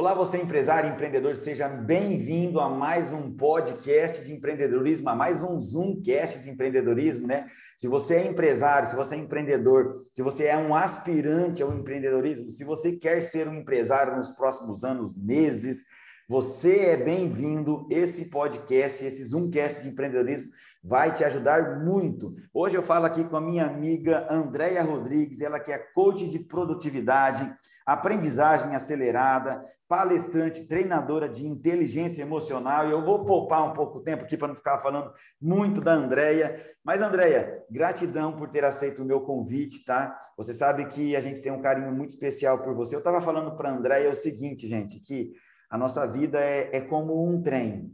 Olá, você empresário empreendedor, seja bem-vindo a mais um podcast de empreendedorismo, a mais um Zoomcast de empreendedorismo, né? Se você é empresário, se você é empreendedor, se você é um aspirante ao empreendedorismo, se você quer ser um empresário nos próximos anos, meses, você é bem-vindo. Esse podcast, esse Zoomcast de empreendedorismo vai te ajudar muito. Hoje eu falo aqui com a minha amiga Andréia Rodrigues, ela que é coach de produtividade, aprendizagem acelerada, palestrante, treinadora de inteligência emocional. E eu vou poupar um pouco o tempo aqui para não ficar falando muito da Andréia. Mas, Andréia, gratidão por ter aceito o meu convite, tá? Você sabe que a gente tem um carinho muito especial por você. Eu estava falando para a Andréia o seguinte, gente, que a nossa vida é, é como um trem.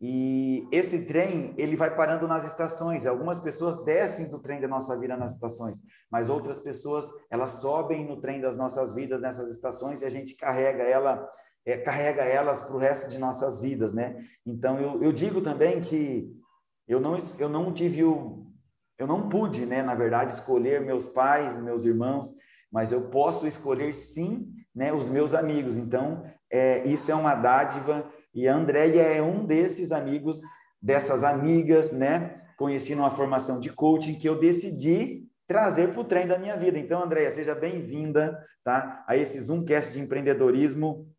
E esse trem, ele vai parando nas estações. Algumas pessoas descem do trem da nossa vida nas estações, mas outras pessoas, elas sobem no trem das nossas vidas nessas estações e a gente carrega ela, é, carrega elas para o resto de nossas vidas, né? Então, eu, eu digo também que eu não, eu não tive o... Eu não pude, né, na verdade, escolher meus pais, meus irmãos, mas eu posso escolher, sim, né, os meus amigos. Então, é, isso é uma dádiva e a Andréia é um desses amigos, dessas amigas, né? Conheci numa formação de coaching que eu decidi trazer para o trem da minha vida. Então, Andréia, seja bem-vinda tá? a esse Zoomcast de empreendedorismo.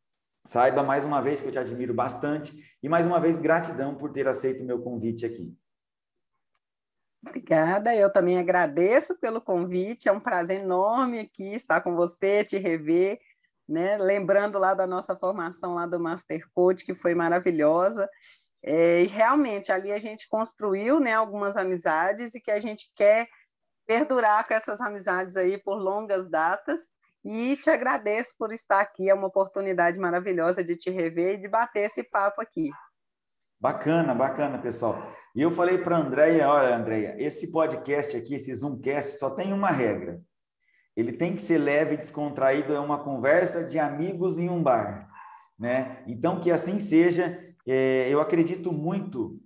Saiba mais uma vez que eu te admiro bastante e mais uma vez gratidão por ter aceito o meu convite aqui. Obrigada, eu também agradeço pelo convite, é um prazer enorme aqui estar com você, te rever né? Lembrando lá da nossa formação lá do Master Coach, que foi maravilhosa. É, e realmente ali a gente construiu né, algumas amizades e que a gente quer perdurar com essas amizades aí por longas datas. E te agradeço por estar aqui, é uma oportunidade maravilhosa de te rever e de bater esse papo aqui. Bacana, bacana, pessoal. E eu falei para a Andréia, olha, Andréia, esse podcast aqui, esse Zoomcast, só tem uma regra. Ele tem que ser leve e descontraído, é uma conversa de amigos em um bar. Né? Então, que assim seja. É, eu acredito muito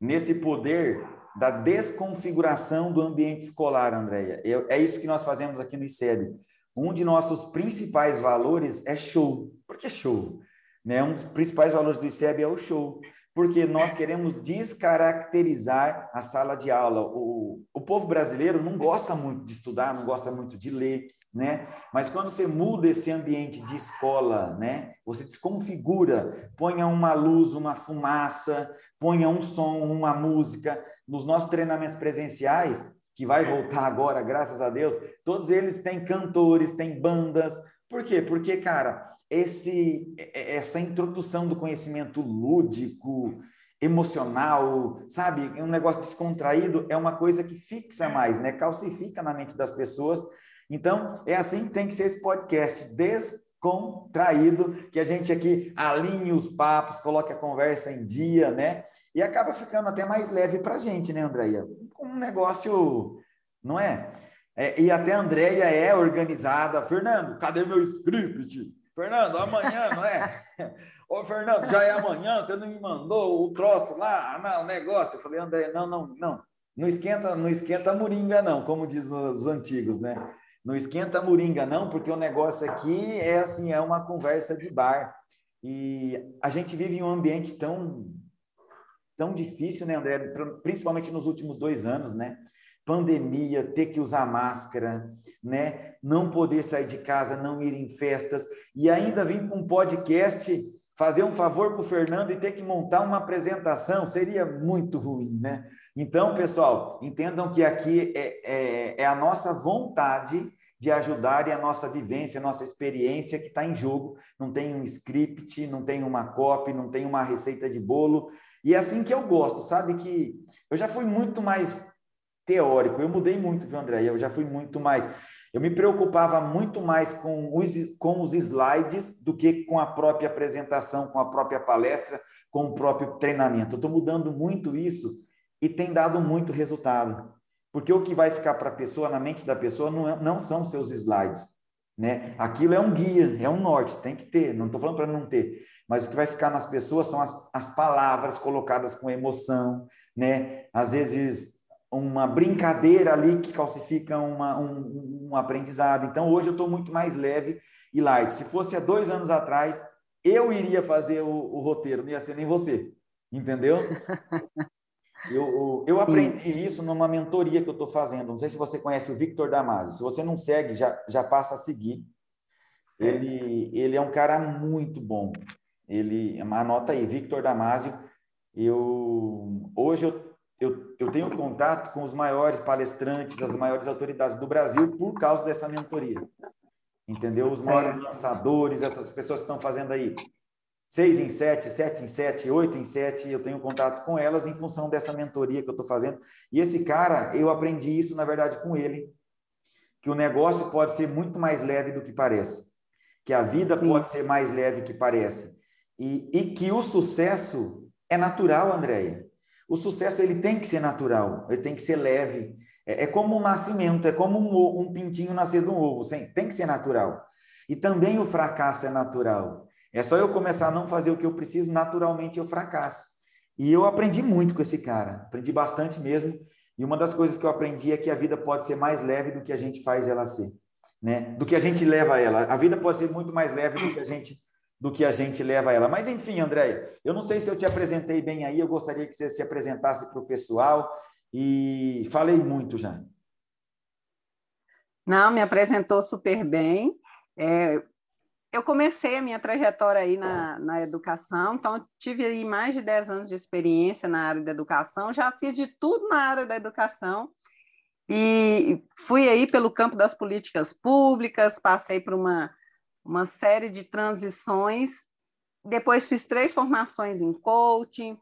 nesse poder da desconfiguração do ambiente escolar, Andréia. É, isso que nós fazemos aqui no ICEB. Um de nossos principais valores é show. Por que show? Né? Um dos principais valores do ICEB é o show porque nós queremos descaracterizar a sala de aula. O, o povo brasileiro não gosta muito de estudar, não gosta muito de ler, né? Mas quando você muda esse ambiente de escola, né? Você desconfigura, ponha uma luz, uma fumaça, ponha um som, uma música. Nos nossos treinamentos presenciais, que vai voltar agora, graças a Deus, todos eles têm cantores, têm bandas. Por quê? Porque, cara, esse, essa introdução do conhecimento lúdico, emocional, sabe? Um negócio descontraído é uma coisa que fixa mais, né? Calcifica na mente das pessoas. Então, é assim que tem que ser esse podcast, descontraído, que a gente aqui alinhe os papos, coloque a conversa em dia, né? E acaba ficando até mais leve para a gente, né, Andréia? Um negócio, não é? é? E até a Andréia é organizada. Fernando, cadê meu script? Fernando, amanhã, não é? Ô, Fernando, já é amanhã, você não me mandou o troço lá, não, o negócio. Eu falei, André, não, não, não. Não esquenta, não esquenta moringa, não, como diz os antigos, né? Não esquenta moringa, não, porque o negócio aqui é assim, é uma conversa de bar. E a gente vive em um ambiente tão, tão difícil, né, André? Principalmente nos últimos dois anos, né? Pandemia, ter que usar máscara, né? Não poder sair de casa, não ir em festas e ainda vir com um podcast fazer um favor para o Fernando e ter que montar uma apresentação seria muito ruim, né? Então, pessoal, entendam que aqui é, é, é a nossa vontade de ajudar e a nossa vivência, a nossa experiência que está em jogo. Não tem um script, não tem uma copy, não tem uma receita de bolo. E é assim que eu gosto, sabe? Que eu já fui muito mais teórico. Eu mudei muito, viu, André? Eu já fui muito mais. Eu me preocupava muito mais com os, com os slides do que com a própria apresentação, com a própria palestra, com o próprio treinamento. Eu estou mudando muito isso e tem dado muito resultado. Porque o que vai ficar para a pessoa, na mente da pessoa, não, é, não são seus slides. Né? Aquilo é um guia, é um norte, tem que ter, não estou falando para não ter. Mas o que vai ficar nas pessoas são as, as palavras colocadas com emoção, né? Às vezes uma brincadeira ali que calcifica uma, um, um aprendizado. Então, hoje eu estou muito mais leve e light. Se fosse há dois anos atrás, eu iria fazer o, o roteiro, não ia ser nem você, entendeu? Eu, eu aprendi isso numa mentoria que eu estou fazendo. Não sei se você conhece o Victor Damasio. Se você não segue, já, já passa a seguir. Ele, ele é um cara muito bom. Ele, anota aí, Victor Damasio. Eu, hoje eu, eu, eu tenho contato com os maiores palestrantes, as maiores autoridades do Brasil por causa dessa mentoria. Entendeu? Os maiores lançadores, essas pessoas que estão fazendo aí seis em sete, sete em sete, oito em sete, eu tenho contato com elas em função dessa mentoria que eu estou fazendo. E esse cara, eu aprendi isso, na verdade, com ele, que o negócio pode ser muito mais leve do que parece, que a vida Sim. pode ser mais leve do que parece, e, e que o sucesso é natural, Andréia. O sucesso ele tem que ser natural, ele tem que ser leve. É, é como um nascimento, é como um, um pintinho nascer de um ovo, tem que ser natural. E também o fracasso é natural. É só eu começar a não fazer o que eu preciso, naturalmente eu fracasso. E eu aprendi muito com esse cara, aprendi bastante mesmo. E uma das coisas que eu aprendi é que a vida pode ser mais leve do que a gente faz ela ser, né? Do que a gente leva ela. A vida pode ser muito mais leve do que a gente do que a gente leva ela. Mas enfim, Andréia, eu não sei se eu te apresentei bem aí, eu gostaria que você se apresentasse para o pessoal e falei muito já. Não, me apresentou super bem. É, eu comecei a minha trajetória aí na, na educação, então tive aí mais de 10 anos de experiência na área da educação, já fiz de tudo na área da educação, e fui aí pelo campo das políticas públicas, passei por uma, uma série de transições, depois fiz três formações em coaching,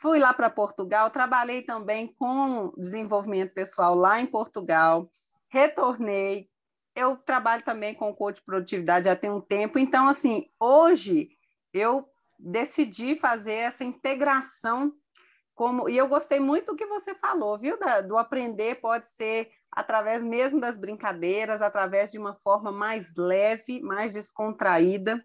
fui lá para Portugal, trabalhei também com desenvolvimento pessoal lá em Portugal, retornei, eu trabalho também com coach de produtividade já tem um tempo, então, assim, hoje eu decidi fazer essa integração como e eu gostei muito do que você falou, viu? Da, do aprender pode ser através mesmo das brincadeiras, através de uma forma mais leve, mais descontraída.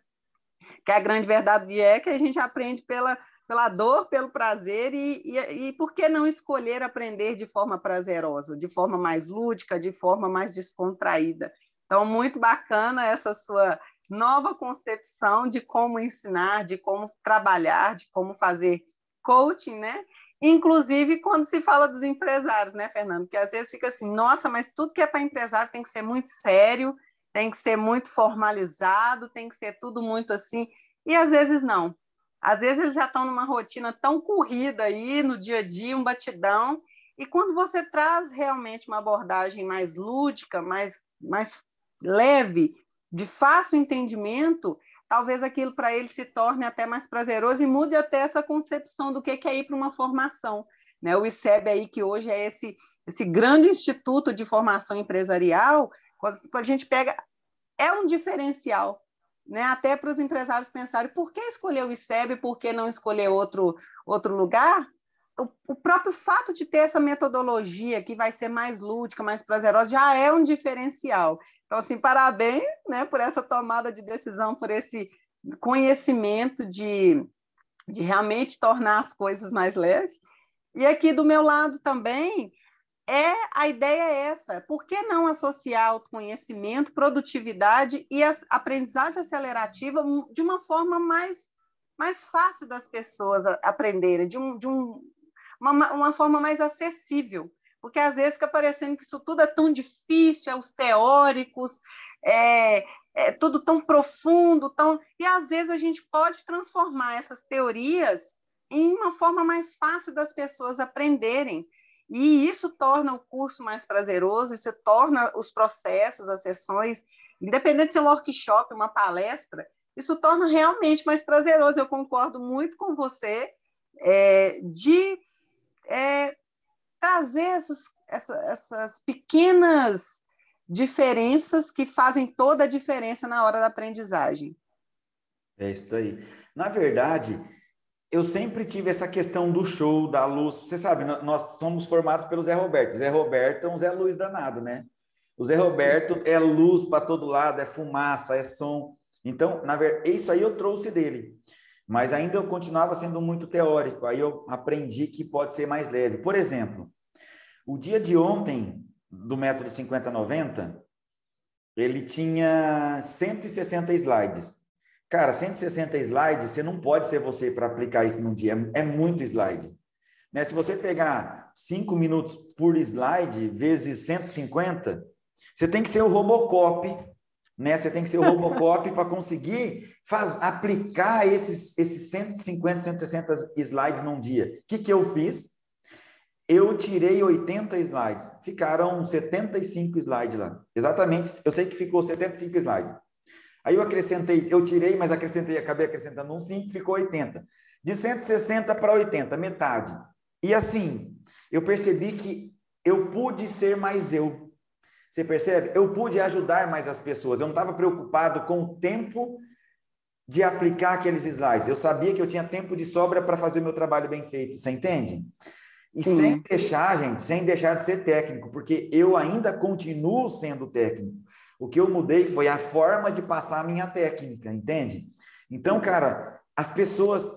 Que a grande verdade é que a gente aprende pela, pela dor, pelo prazer, e, e, e por que não escolher aprender de forma prazerosa, de forma mais lúdica, de forma mais descontraída? Então, muito bacana essa sua nova concepção de como ensinar, de como trabalhar, de como fazer coaching, né? Inclusive quando se fala dos empresários, né, Fernando? Que às vezes fica assim, nossa, mas tudo que é para empresário tem que ser muito sério, tem que ser muito formalizado, tem que ser tudo muito assim. E às vezes não. Às vezes eles já estão numa rotina tão corrida aí no dia a dia, um batidão, e quando você traz realmente uma abordagem mais lúdica, mais, mais leve, de fácil entendimento, talvez aquilo para ele se torne até mais prazeroso e mude até essa concepção do que é ir para uma formação. Né? O ICEB aí, que hoje é esse, esse grande instituto de formação empresarial, quando a gente pega, é um diferencial, né? até para os empresários pensarem por que escolher o ICEB, por que não escolher outro, outro lugar, o, próprio fato de ter essa metodologia que vai ser mais lúdica, mais prazerosa, já é um diferencial. Então, assim, parabéns né, por essa tomada de decisão, por esse conhecimento de, de realmente tornar as coisas mais leves. E aqui do meu lado também, é a ideia é essa. Por que não associar autoconhecimento, produtividade e a aprendizagem acelerativa de uma forma mais, mais fácil das pessoas aprenderem, de, um, de um, uma, uma forma mais acessível? porque às vezes fica parecendo que isso tudo é tão difícil, é os teóricos, é, é tudo tão profundo, tão... e às vezes a gente pode transformar essas teorias em uma forma mais fácil das pessoas aprenderem. E isso torna o curso mais prazeroso, isso torna os processos, as sessões, independente se é um workshop, uma palestra, isso torna realmente mais prazeroso. Eu concordo muito com você é, de é, trazer essas, essa, essas pequenas diferenças que fazem toda a diferença na hora da aprendizagem. É isso aí. Na verdade, eu sempre tive essa questão do show, da luz. Você sabe, nós somos formados pelo Zé Roberto. Zé Roberto é um Zé Luz danado, né? O Zé Roberto é luz para todo lado, é fumaça, é som. Então, na verdade, isso aí eu trouxe dele. Mas ainda eu continuava sendo muito teórico. Aí eu aprendi que pode ser mais leve. Por exemplo, o dia de ontem do método 5090, ele tinha 160 slides. Cara, 160 slides, você não pode ser você para aplicar isso num dia. É, muito slide. Né? Se você pegar 5 minutos por slide vezes 150, você tem que ser o Robocop, né? Você tem que ser o Robocop para conseguir faz, aplicar esses, esses 150, 160 slides num dia. O que, que eu fiz? Eu tirei 80 slides. Ficaram 75 slides lá. Exatamente, eu sei que ficou 75 slides. Aí eu acrescentei, eu tirei, mas acrescentei, acabei acrescentando um 5, ficou 80. De 160 para 80, metade. E assim, eu percebi que eu pude ser mais eu. Você percebe? Eu pude ajudar mais as pessoas. Eu não estava preocupado com o tempo de aplicar aqueles slides. Eu sabia que eu tinha tempo de sobra para fazer o meu trabalho bem feito. Você entende? E Sim. sem deixar, gente, sem deixar de ser técnico, porque eu ainda continuo sendo técnico. O que eu mudei foi a forma de passar a minha técnica, entende? Então, cara, as pessoas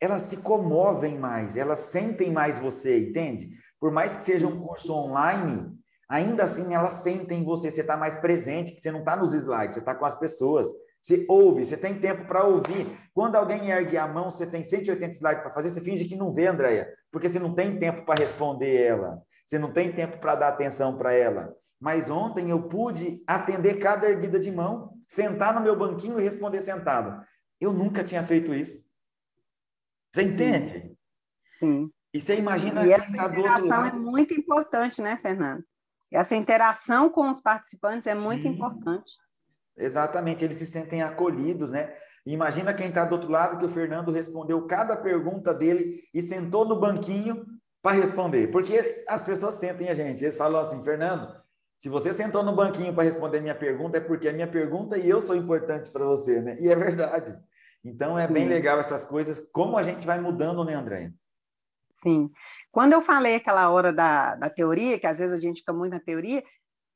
elas se comovem mais, elas sentem mais você, entende? Por mais que seja um curso online, ainda assim elas sentem você, você está mais presente, que você não está nos slides, você está com as pessoas. Você ouve, você tem tempo para ouvir. Quando alguém ergue a mão, você tem 180 slides para fazer, você finge que não vê, Andréia, porque você não tem tempo para responder ela, você não tem tempo para dar atenção para ela. Mas ontem eu pude atender cada erguida de mão, sentar no meu banquinho e responder sentado. Eu nunca tinha feito isso. Você entende? Sim. E você imagina e essa tá interação é muito importante, né, Fernando? Essa interação com os participantes é muito Sim. importante. Exatamente, eles se sentem acolhidos, né? Imagina quem está do outro lado que o Fernando respondeu cada pergunta dele e sentou no banquinho para responder. Porque as pessoas sentem a gente. Eles falam assim, Fernando, se você sentou no banquinho para responder minha pergunta, é porque a minha pergunta e eu sou importante para você, né? E é verdade. Então é Sim. bem legal essas coisas, como a gente vai mudando, né, André? Sim. Quando eu falei aquela hora da, da teoria, que às vezes a gente fica muito na teoria,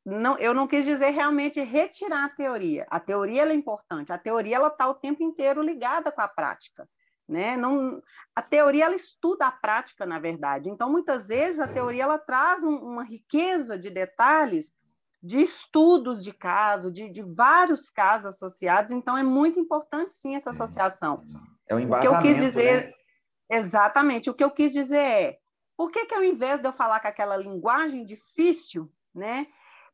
não, eu não quis dizer realmente retirar a teoria. A teoria é importante. A teoria ela está o tempo inteiro ligada com a prática. Né? Não, a teoria ela estuda a prática, na verdade. Então, muitas vezes a teoria ela traz um, uma riqueza de detalhes, de estudos de caso, de, de, vários casos associados. Então, é muito importante sim essa associação. É o embasamento. O que eu quis dizer, né? Exatamente. O que eu quis dizer é, por que, que ao invés de eu falar com aquela linguagem difícil, né?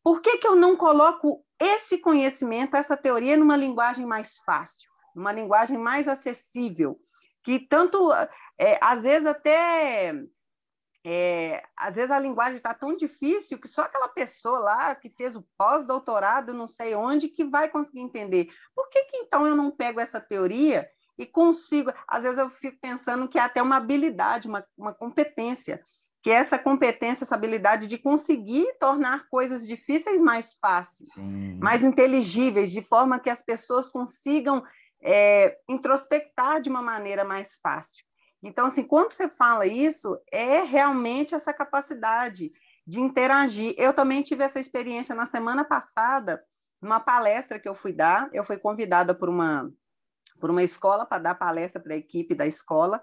Por que, que eu não coloco esse conhecimento, essa teoria, numa linguagem mais fácil, numa linguagem mais acessível, que tanto, é, às vezes até, é, às vezes a linguagem está tão difícil que só aquela pessoa lá que fez o pós-doutorado, não sei onde, que vai conseguir entender. Por que, que então eu não pego essa teoria e consigo? Às vezes eu fico pensando que é até uma habilidade, uma, uma competência que é essa competência, essa habilidade de conseguir tornar coisas difíceis mais fáceis, Sim. mais inteligíveis, de forma que as pessoas consigam é, introspectar de uma maneira mais fácil. Então, assim, quando você fala isso, é realmente essa capacidade de interagir. Eu também tive essa experiência na semana passada, numa palestra que eu fui dar. Eu fui convidada por uma, por uma escola para dar palestra para a equipe da escola,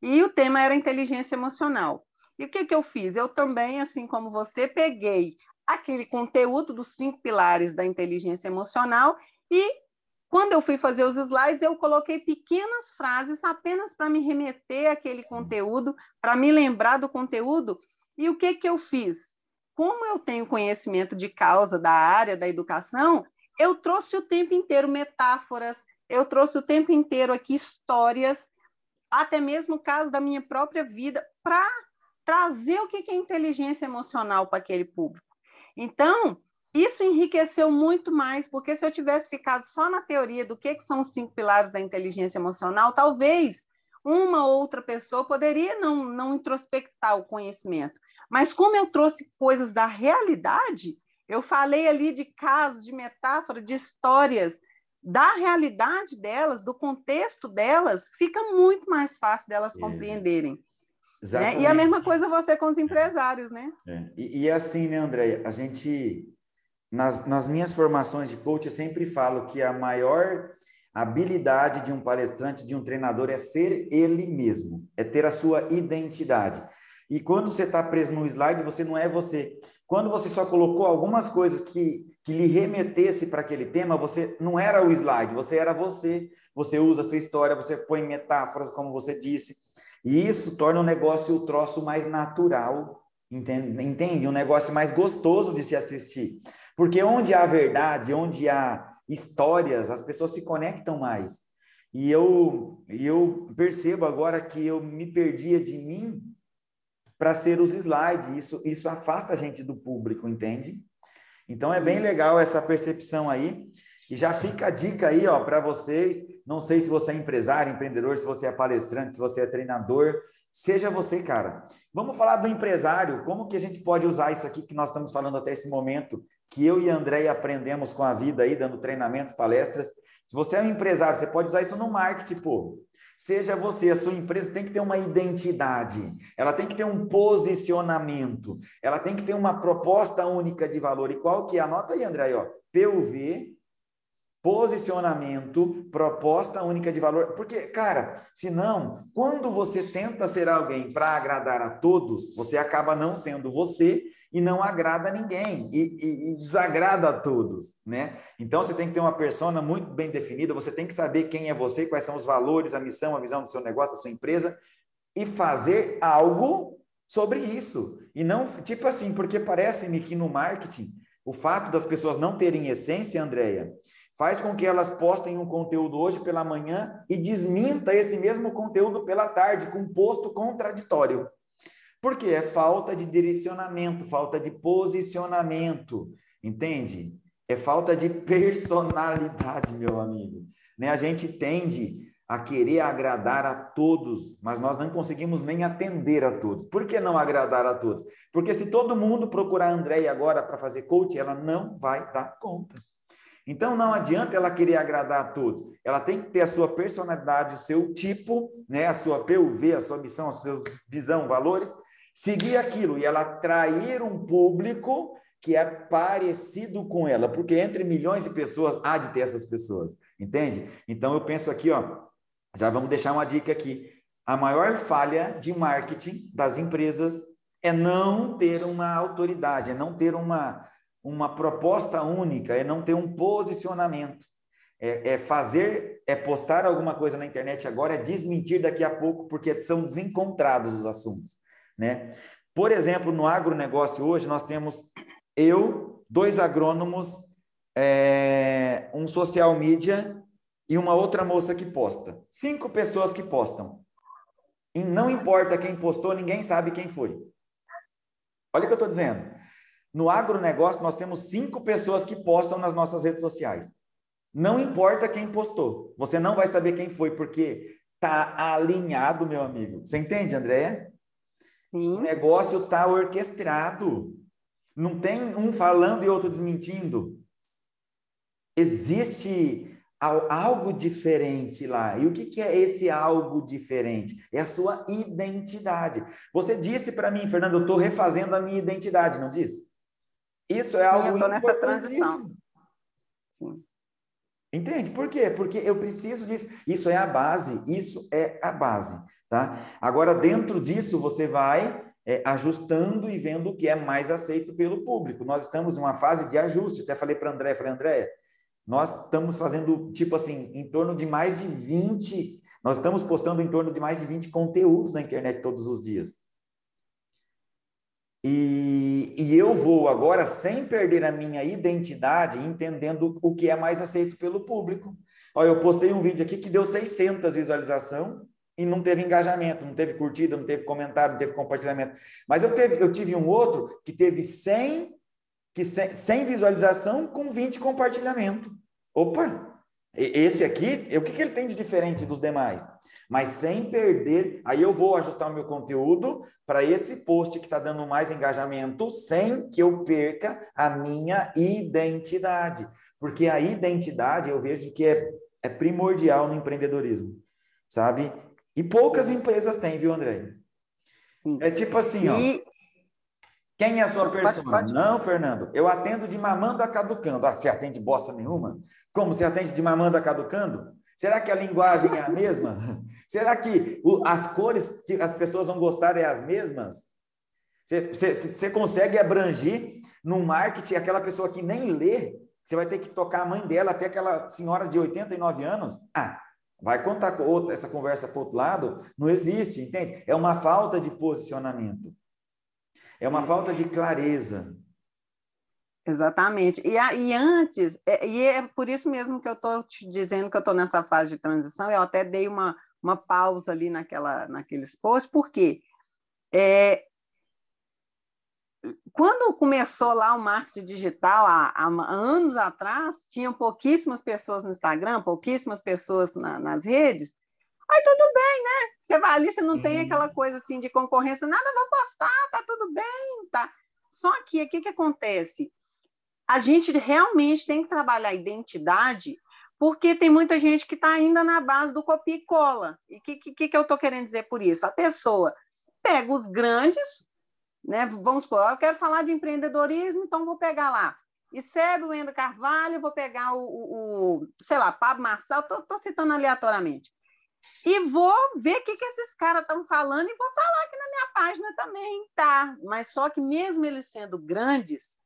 e o tema era inteligência emocional. E o que, que eu fiz? Eu também, assim como você, peguei aquele conteúdo dos cinco pilares da inteligência emocional e quando eu fui fazer os slides, eu coloquei pequenas frases apenas para me remeter àquele Sim. conteúdo, para me lembrar do conteúdo. E o que, que eu fiz? Como eu tenho conhecimento de causa da área da educação, eu trouxe o tempo inteiro metáforas, eu trouxe o tempo inteiro aqui histórias, até mesmo o caso da minha própria vida, para trazer o que é inteligência emocional para aquele público. Então, isso enriqueceu muito mais, porque se eu tivesse ficado só na teoria do que, que são os cinco pilares da inteligência emocional, talvez uma outra pessoa poderia não, não introspectar o conhecimento. Mas como eu trouxe coisas da realidade, eu falei ali de casos, de metáforas, de histórias, da realidade delas, do contexto delas, fica muito mais fácil delas é. compreenderem. Né? E a mesma coisa você com os empresários, né? É. E, e, assim, né, André? A gente, nas, nas minhas formações de coach, eu sempre falo que a maior habilidade de um palestrante, de um treinador, é ser ele mesmo, é ter a sua identidade. E quando você está preso no slide, você não é você. Quando você só colocou algumas coisas que, que lhe remetesse para aquele tema, você não era o slide, você era você. você usa a sua história, você põe metáforas, como você disse. E isso torna o negócio o troço mais natural, entende? entende? Um negócio mais gostoso de se assistir. Porque onde há verdade, onde há histórias, as pessoas se conectam mais. E eu, eu percebo agora que eu me perdia de mim para ser os slides. Isso, isso afasta a gente do público, entende? Então é bem legal essa percepção aí. E já fica a dica aí, ó, para vocês. Não sei se você é empresário, empreendedor, se você é palestrante, se você é treinador, seja você, cara. Vamos falar do empresário. Como que a gente pode usar isso aqui que nós estamos falando até esse momento, que eu e André aprendemos com a vida aí, dando treinamentos, palestras. Se você é um empresário, você pode usar isso no marketing, pô. Seja você, a sua empresa tem que ter uma identidade, ela tem que ter um posicionamento, ela tem que ter uma proposta única de valor. E qual que é? Anota aí, André, ó. PUV, posicionamento, proposta única de valor. Porque, cara, senão, quando você tenta ser alguém para agradar a todos, você acaba não sendo você e não agrada a ninguém e, e, e, desagrada a todos, né? Então você tem que ter uma persona muito bem definida, você tem que saber quem é você, quais são os valores, a missão, a visão do seu negócio, da sua empresa e fazer algo sobre isso. E não, tipo assim, porque parece-me que no marketing, o fato das pessoas não terem essência, Andréia, faz com que elas postem um conteúdo hoje pela manhã e desminta esse mesmo conteúdo pela tarde com um posto contraditório. Porque é falta de direcionamento, falta de posicionamento, entende? É falta de personalidade, meu amigo. Né? A gente tende a querer agradar a todos, mas nós não conseguimos nem atender a todos. Por que não agradar a todos? Porque se todo mundo procurar a Andréia agora para fazer coach, ela não vai dar conta. Então não adianta ela querer agradar a todos. Ela tem que ter a sua personalidade, o seu tipo, né, a sua PUV, a sua missão, a sua visão, valores, seguir aquilo e ela atrair um público que é parecido com ela, porque entre milhões de pessoas há de ter essas pessoas, entende? Então eu penso aqui, ó, já vamos deixar uma dica aqui. A maior falha de marketing das empresas é não ter uma autoridade, é não ter uma, uma proposta única, é não ter um posicionamento. É, é, fazer, é postar alguma coisa na internet agora, é desmentir daqui a pouco, porque são desencontrados os assuntos. Né? Por exemplo, no agronegócio hoje, nós temos eu, dois agrônomos, é, um social media e uma outra moça que posta. Cinco pessoas que postam. E não importa quem postou, ninguém sabe quem foi. Olha o que eu estou dizendo. No agronegócio, nós temos cinco pessoas que postam nas nossas redes sociais. Não importa quem postou, você não vai saber quem foi, porque está alinhado, meu amigo. Você entende, Andréia? Sim. O negócio está orquestrado. Não tem um falando e outro desmentindo. Existe algo diferente lá. E o que, é esse algo diferente? É a sua identidade. Você disse para mim, Fernando, eu estou refazendo a minha identidade, não disse? Isso é algo Sim, importantíssimo. Sim. Entende? Por quê? Porque eu preciso disso. Isso é a base. Isso é a base. Tá? Agora, dentro disso, você vai é, ajustando e vendo o que é mais aceito pelo público. Nós estamos em uma fase de ajuste. Até falei para André, falei, André, nós estamos fazendo, tipo assim, em torno de mais de 20, nós estamos postando em torno de mais de 20 conteúdos na internet todos os dias. E, e, eu vou agora, sem perder a minha identidade, entendendo o que é mais aceito pelo público. Olha, eu postei um vídeo aqui que deu 600 visualizações e não teve engajamento, não teve curtida, não teve comentário, não teve compartilhamento. Mas eu, teve, eu tive um outro que teve 100, que 100, 100 visualização com 20 compartilhamento. Opa! Esse aqui, o que, que ele tem de diferente dos demais? Mas sem perder, aí eu vou ajustar o meu conteúdo para esse post que está dando mais engajamento, sem que eu perca a minha identidade. Porque a identidade eu vejo que é, é primordial no empreendedorismo, sabe? E poucas empresas têm, viu, André? Sim. É tipo assim, e... ó. Quem é a sua pessoa? Não, Fernando. Eu atendo de mamando a caducando. Ah, você atende bosta nenhuma? Como você atende de mamando a caducando? Será que a linguagem é a mesma? Será que as cores que as pessoas vão gostar é as mesmas? Você, você, você consegue abranger no marketing aquela pessoa que nem lê? Você vai ter que tocar a mãe dela até aquela senhora de 89 anos? Ah, Vai contar outra, essa conversa para outro lado? Não existe, entende? É uma falta de posicionamento. É uma falta de clareza. Exatamente. E, e antes, é, e é por isso mesmo que eu estou te dizendo que eu estou nessa fase de transição, eu até dei uma, uma pausa ali naquela, naqueles posts, porque é, quando começou lá o marketing digital, há, há, anos atrás, tinham pouquíssimas pessoas no Instagram, pouquíssimas pessoas na, nas redes. Aí tudo bem, né? Você vai ali, você não tem aquela coisa assim de concorrência, nada, vou postar, tá tudo bem, tá. Só que o que, que acontece? A gente realmente tem que trabalhar a identidade, porque tem muita gente que está ainda na base do copia e cola. E o que, que, que eu estou querendo dizer por isso? A pessoa pega os grandes, né? Vamos supor, eu quero falar de empreendedorismo, então vou pegar lá. o Wendel Carvalho, vou pegar o, o, o sei lá, Pablo Marçal, estou citando aleatoriamente. E vou ver o que, que esses caras estão falando e vou falar aqui na minha página também, tá? Mas só que mesmo eles sendo grandes,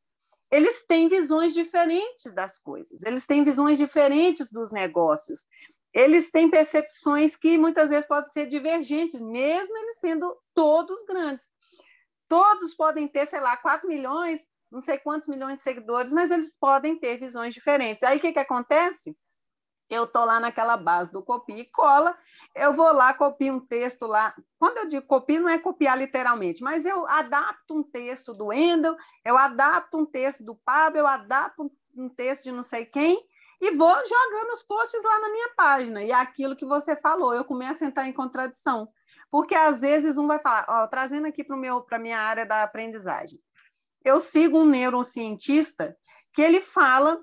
eles têm visões diferentes das coisas, eles têm visões diferentes dos negócios, eles têm percepções que muitas vezes podem ser divergentes, mesmo eles sendo todos grandes. Todos podem ter, sei lá, 4 milhões, não sei quantos milhões de seguidores, mas eles podem ter visões diferentes. Aí o que, que acontece? Eu estou lá naquela base do copia e cola, eu vou lá, copio um texto lá. Quando eu digo copia, não é copiar literalmente, mas eu adapto um texto do Wendel, eu adapto um texto do Pablo, eu adapto um texto de não sei quem, e vou jogando os posts lá na minha página. E é aquilo que você falou, eu começo a entrar em contradição. Porque às vezes um vai falar, ó, trazendo aqui para a minha área da aprendizagem. Eu sigo um neurocientista que ele fala,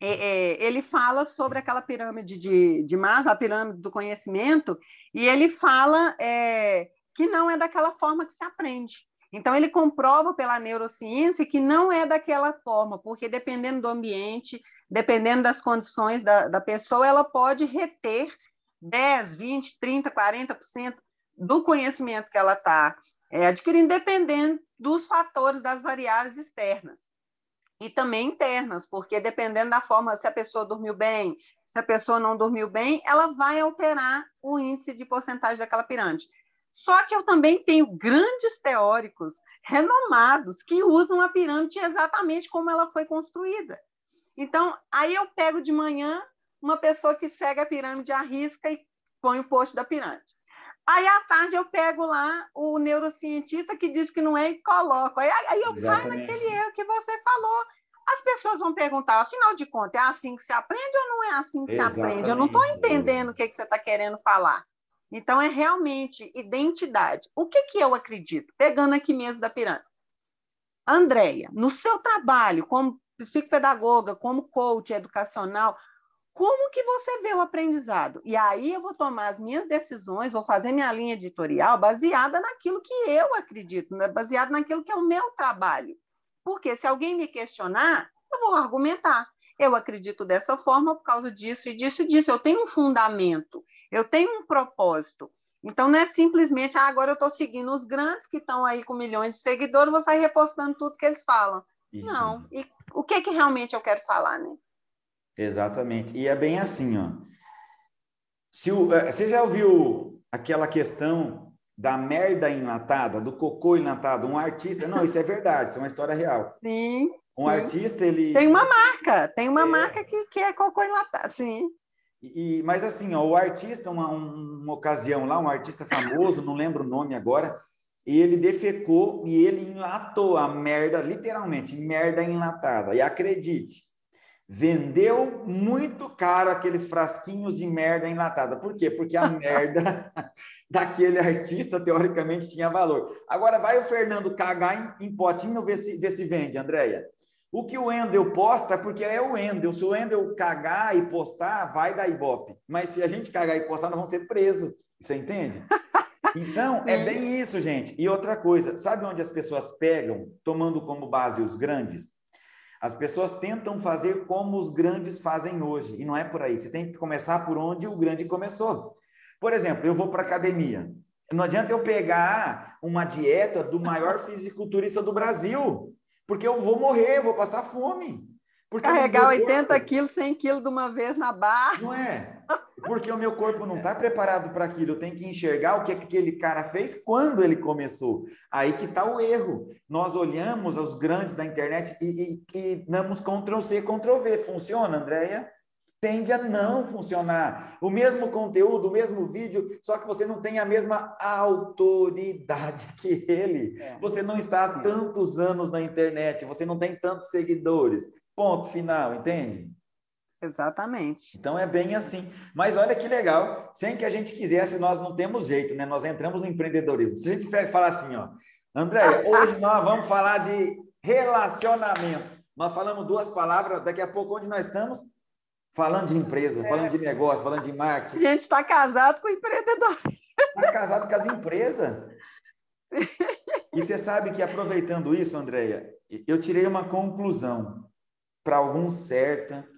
é, é, ele fala sobre aquela pirâmide de, de Maslow, a pirâmide do conhecimento, e ele fala é, que não é daquela forma que se aprende. Então, ele comprova pela neurociência que não é daquela forma, porque dependendo do ambiente, dependendo das condições da, da pessoa, ela pode reter 10, 20, 30, 40% do conhecimento que ela está é, adquirindo, dependendo dos fatores, das variáveis externas. E também internas, porque dependendo da forma, se a pessoa dormiu bem, se a pessoa não dormiu bem, ela vai alterar o índice de porcentagem daquela pirâmide. Só que eu também tenho grandes teóricos renomados que usam a pirâmide exatamente como ela foi construída. Então, aí eu pego de manhã uma pessoa que segue a pirâmide à risca e põe o post da pirâmide. Aí à tarde eu pego lá o neurocientista que diz que não é e coloco. Aí, aí eu caio naquele erro que você falou. As pessoas vão perguntar, afinal de contas, é assim que se aprende ou não é assim que Exatamente. se aprende? Eu não estou entendendo o que, que você está querendo falar. Então, é realmente identidade. O que, que eu acredito? Pegando aqui mesmo da pirâmide. Andréia, no seu trabalho como psicopedagoga, como coach educacional, como que você vê o aprendizado? E aí eu vou tomar as minhas decisões, vou fazer minha linha editorial baseada naquilo que eu acredito, né? baseado naquilo que é o meu trabalho. Porque se alguém me questionar, eu vou argumentar. Eu acredito dessa forma por causa disso e disso e disso. Eu tenho um fundamento, eu tenho um propósito. Então, não é simplesmente, ah, agora eu estou seguindo os grandes que estão aí com milhões de seguidores, vou sair repostando tudo que eles falam. Não. E o que, que realmente eu quero falar, né? Exatamente. E é bem assim, ó. Se o, eh, você já ouviu aquela questão da merda enlatada, do cocô enlatado? Um artista. Não, isso é verdade, isso é uma história real. Sim. Um sim. artista, ele. Tem uma marca, tem uma é... marca que, que é cocô enlatado, sim. E, mas assim, ó, o artista, uma, uma ocasião lá, um artista famoso, não lembro o nome agora, ele defecou e ele enlatou a merda, literalmente, merda enlatada. E acredite, vendeu muito caro aqueles frasquinhos de merda enlatada. Por quê? Porque a merda daquele artista, teoricamente, tinha valor. Agora vai o Fernando cagar em, em potinho ver se, ver se vende, Andréia. O que o Wendel posta, porque é o Wendel. Se o Wendel cagar e postar, vai dar ibope. Mas se a gente cagar e postar, nós vamos ser presos. Você entende? Então, é bem isso, gente. E outra coisa, sabe onde as pessoas pegam, tomando como base os grandes? As pessoas tentam fazer como os grandes fazem hoje, e não é por aí. Você tem que começar por onde o grande começou. Por exemplo, eu vou para academia. Não adianta eu pegar uma dieta do maior fisiculturista do Brasil, porque eu vou morrer, vou passar fome. Porque Carregar 80 quilos, 100 quilos de uma vez na barra. Não é? Porque o meu corpo não está preparado para aquilo. Eu tenho que enxergar o que aquele cara fez quando ele começou. Aí que está o erro. Nós olhamos os grandes da internet e, e, e damos Ctrl-C, Ctrl-V. Funciona, Andréia? Tende a não funcionar. O mesmo conteúdo, o mesmo vídeo, só que você não tem a mesma autoridade que ele. É. Você não está há tantos anos na internet, você não tem tantos seguidores. Ponto final, entende? Exatamente. Então é bem assim. Mas olha que legal, sem que a gente quisesse, nós não temos jeito, né? Nós entramos no empreendedorismo. Se a gente pega e falar assim, ó, André, hoje nós vamos falar de relacionamento. Nós falamos duas palavras, daqui a pouco onde nós estamos? Falando de empresa, é. falando de negócio, falando de marketing. A gente está casado com empreendedor. Está casado com as empresas. E você sabe que aproveitando isso, Andréia, eu tirei uma conclusão. Para alguns certa,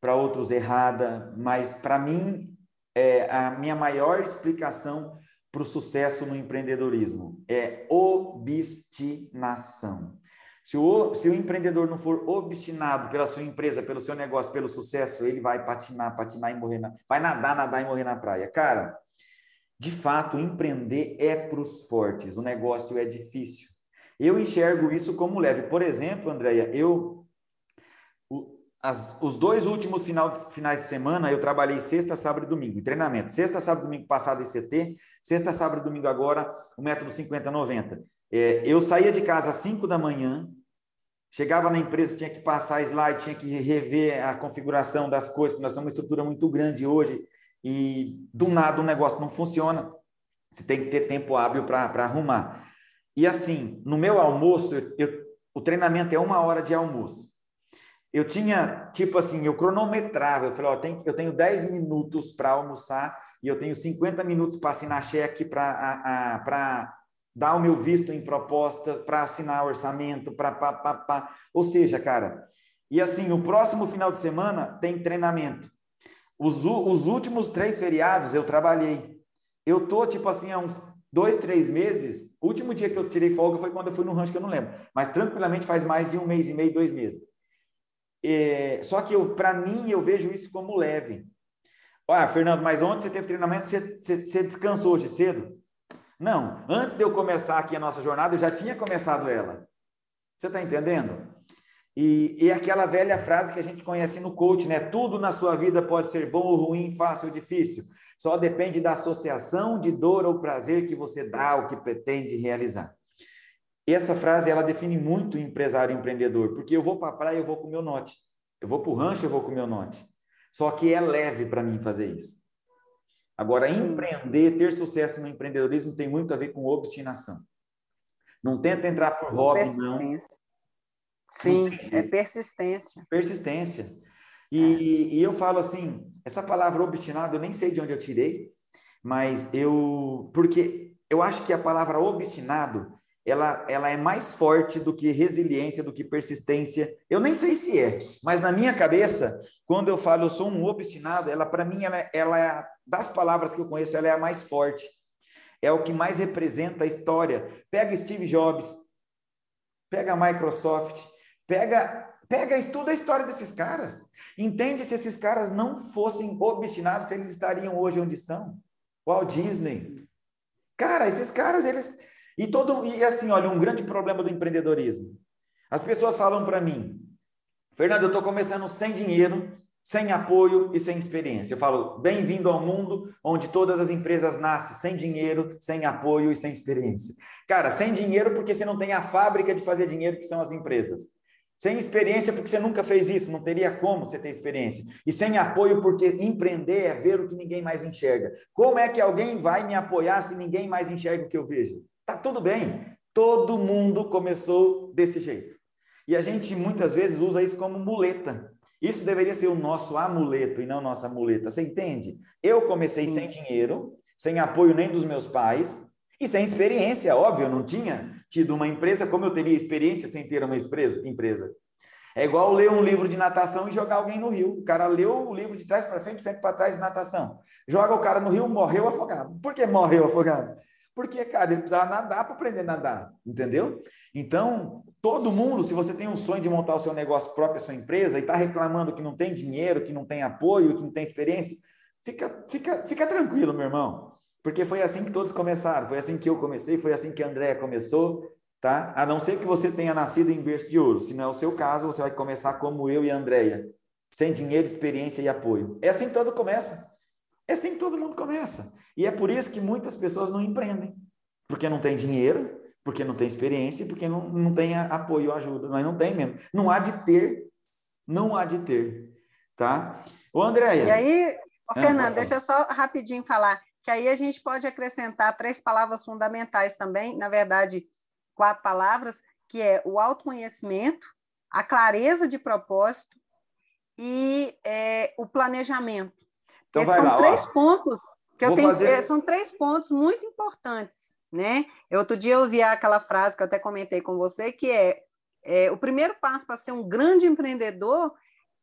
para outros errada, mas para mim é a minha maior explicação para o sucesso no empreendedorismo é obstinação. Se o, se o empreendedor não for obstinado pela sua empresa, pelo seu negócio, pelo sucesso, ele vai patinar, patinar e morrer na, vai nadar, nadar e morrer na praia. Cara, de fato, empreender é para os fortes. O negócio é difícil. Eu enxergo isso como leve. Por exemplo, Andréia, eu as, os dois últimos final de, finais de semana eu trabalhei sexta, sábado e domingo em treinamento. Sexta, sábado e domingo passado CT, sexta, sábado e domingo agora o método 50-90. É, eu saía de casa às 5 da manhã, chegava na empresa, tinha que passar slide, tinha que rever a configuração das coisas, porque nós temos uma estrutura muito grande hoje e do nada o negócio não funciona. Você tem que ter tempo hábil para arrumar. E assim, no meu almoço, eu, o treinamento é uma hora de almoço eu tinha, tipo assim, eu cronometrava, eu falei, ó, tem, eu tenho 10 minutos para almoçar e eu tenho 50 minutos para assinar cheque, para dar o meu visto em propostas, para assinar orçamento, para pá, pá, pá. Ou seja, cara, e assim, no próximo final de semana tem treinamento. Os, os últimos três feriados eu trabalhei. Eu tô, tipo assim, há uns dois, três meses. O último dia que eu tirei folga foi quando eu fui no rancho, que eu não lembro. Mas tranquilamente faz mais de um mês e meio, dois meses. É, só que para mim eu vejo isso como leve. Olha, Fernando, mas ontem você teve treinamento, você, você, você descansou hoje cedo? Não, antes de eu começar aqui a nossa jornada, eu já tinha começado ela. Você está entendendo? E, e aquela velha frase que a gente conhece no coach, né? Tudo na sua vida pode ser bom ou ruim, fácil ou difícil. Só depende da associação de dor ou prazer que você dá, o que pretende realizar. Essa frase ela define muito o empresário empreendedor, porque eu vou para a praia, eu vou com o meu note. Eu vou para o rancho, eu vou com o meu note. Só que é leve para mim fazer isso. Agora, empreender, ter sucesso no empreendedorismo tem muito a ver com obstinação. Não tenta entrar por hobby, não. Sim, não é persistência. Persistência. E, é. e, eu falo assim, essa palavra obstinado, eu nem sei de onde eu tirei, mas eu, porque eu acho que a palavra obstinado ela, ela é mais forte do que resiliência, do que persistência. Eu nem sei se é, mas na minha cabeça, quando eu falo eu sou um obstinado, ela para mim ela, ela é das palavras que eu conheço, ela é a mais forte. É o que mais representa a história. Pega Steve Jobs, pega a Microsoft, pega pega estuda a história desses caras. Entende se esses caras não fossem obstinados, se eles estariam hoje onde estão? Walt Disney. Cara, esses caras eles e todo e assim, olha, um grande problema do empreendedorismo. As pessoas falam para mim, Fernando, eu estou começando sem dinheiro, sem apoio e sem experiência. Eu falo, bem-vindo ao mundo onde todas as empresas nascem sem dinheiro, sem apoio e sem experiência. Cara, sem dinheiro porque você não tem a fábrica de fazer dinheiro, que são as empresas. Sem experiência porque você nunca fez isso, não teria como você ter experiência. E sem apoio porque empreender é ver o que ninguém mais enxerga. Como é que alguém vai me apoiar se ninguém mais enxerga o que eu vejo? Tá tudo bem. Todo mundo começou desse jeito. E a gente muitas vezes usa isso como muleta. Isso deveria ser o nosso amuleto e não nossa muleta. Você entende? Eu comecei sem dinheiro, sem apoio nem dos meus pais e sem experiência, óbvio, eu não tinha tido uma empresa como eu teria experiência sem ter uma empresa. É igual ler um livro de natação e jogar alguém no rio. O cara leu o livro de trás para frente, frente para trás de natação. Joga o cara no rio, morreu afogado. Por que morreu afogado? Porque, cara, ele precisava nadar para aprender a nadar, entendeu? Então, todo mundo, se você tem um sonho de montar o seu negócio próprio, a sua empresa, e está reclamando que não tem dinheiro, que não tem apoio, que não tem experiência, Fica, fica, fica tranquilo, meu irmão. Porque foi assim que todos começaram, foi assim que eu comecei, foi assim que a Andréia começou, tá? A não ser que você tenha nascido em berço de ouro. Se não é o seu caso, você vai começar como eu e a Andréia, sem dinheiro, experiência e apoio. É assim que todo começa. É assim que todo mundo começa. E é por isso que muitas pessoas não empreendem. Porque não tem dinheiro, porque não tem experiência, porque não, não tem apoio, ajuda. Mas não tem mesmo. Não há de ter. Não há de ter. Tá? Ô, Andréia. E aí, ô, ah, Fernando, deixa eu só rapidinho falar que aí a gente pode acrescentar três palavras fundamentais também, na verdade, quatro palavras, que é o autoconhecimento, a clareza de propósito e é, o planejamento. Então, são lá, três ó. pontos tenho, fazer... É, são três pontos muito importantes, né? Outro dia eu ouvi aquela frase que eu até comentei com você, que é, é o primeiro passo para ser um grande empreendedor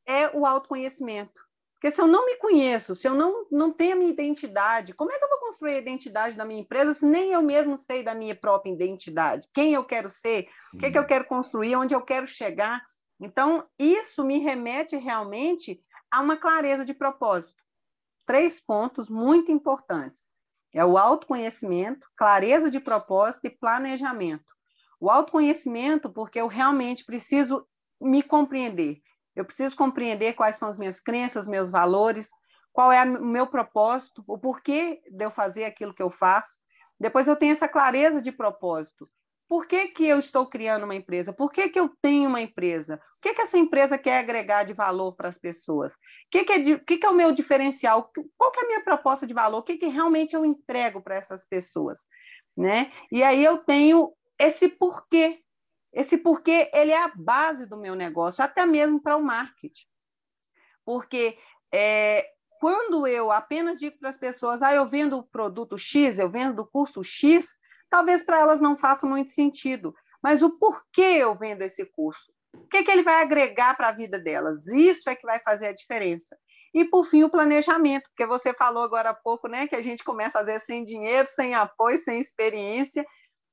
é o autoconhecimento. Porque se eu não me conheço, se eu não, não tenho a minha identidade, como é que eu vou construir a identidade da minha empresa se nem eu mesmo sei da minha própria identidade? Quem eu quero ser? Sim. O que, é que eu quero construir? Onde eu quero chegar? Então, isso me remete realmente a uma clareza de propósito. Três pontos muito importantes. É o autoconhecimento, clareza de propósito e planejamento. O autoconhecimento, porque eu realmente preciso me compreender. Eu preciso compreender quais são as minhas crenças, meus valores, qual é o meu propósito, o porquê de eu fazer aquilo que eu faço. Depois eu tenho essa clareza de propósito. Por que, que eu estou criando uma empresa? Por que, que eu tenho uma empresa? O que, que essa empresa quer agregar de valor para as pessoas? O que, que, é, que, que é o meu diferencial? Qual que é a minha proposta de valor? O que, que realmente eu entrego para essas pessoas? Né? E aí eu tenho esse porquê esse porquê ele é a base do meu negócio, até mesmo para o marketing. Porque é, quando eu apenas digo para as pessoas, ah, eu vendo o produto X, eu vendo o curso X, talvez para elas não faça muito sentido. Mas o porquê eu vendo esse curso? O que, que ele vai agregar para a vida delas? Isso é que vai fazer a diferença. E, por fim, o planejamento, porque você falou agora há pouco né, que a gente começa a fazer sem dinheiro, sem apoio, sem experiência,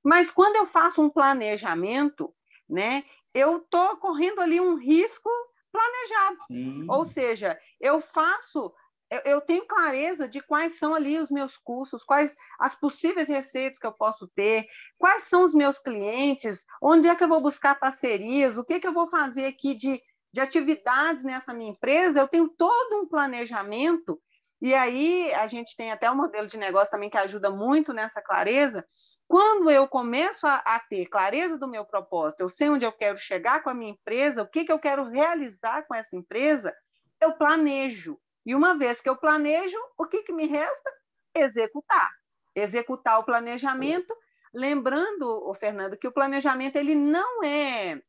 mas quando eu faço um planejamento, né, eu estou correndo ali um risco planejado. Sim. Ou seja, eu faço, eu, eu, tenho clareza de quais são ali os meus custos, quais as possíveis receitas que eu posso ter, quais são os meus clientes, onde é que eu vou buscar parcerias, o que, que eu vou fazer aqui de, de atividades nessa minha empresa. Eu tenho todo um planejamento. E aí a gente tem até um modelo de negócio também que ajuda muito nessa clareza, quando eu começo a, a, ter clareza do meu propósito, eu sei onde eu quero chegar com a minha empresa, o que, que eu quero realizar com essa empresa, eu planejo. E uma vez que eu planejo, o que, que me resta? Executar. Executar o planejamento, lembrando, o Fernando, que o planejamento ele não é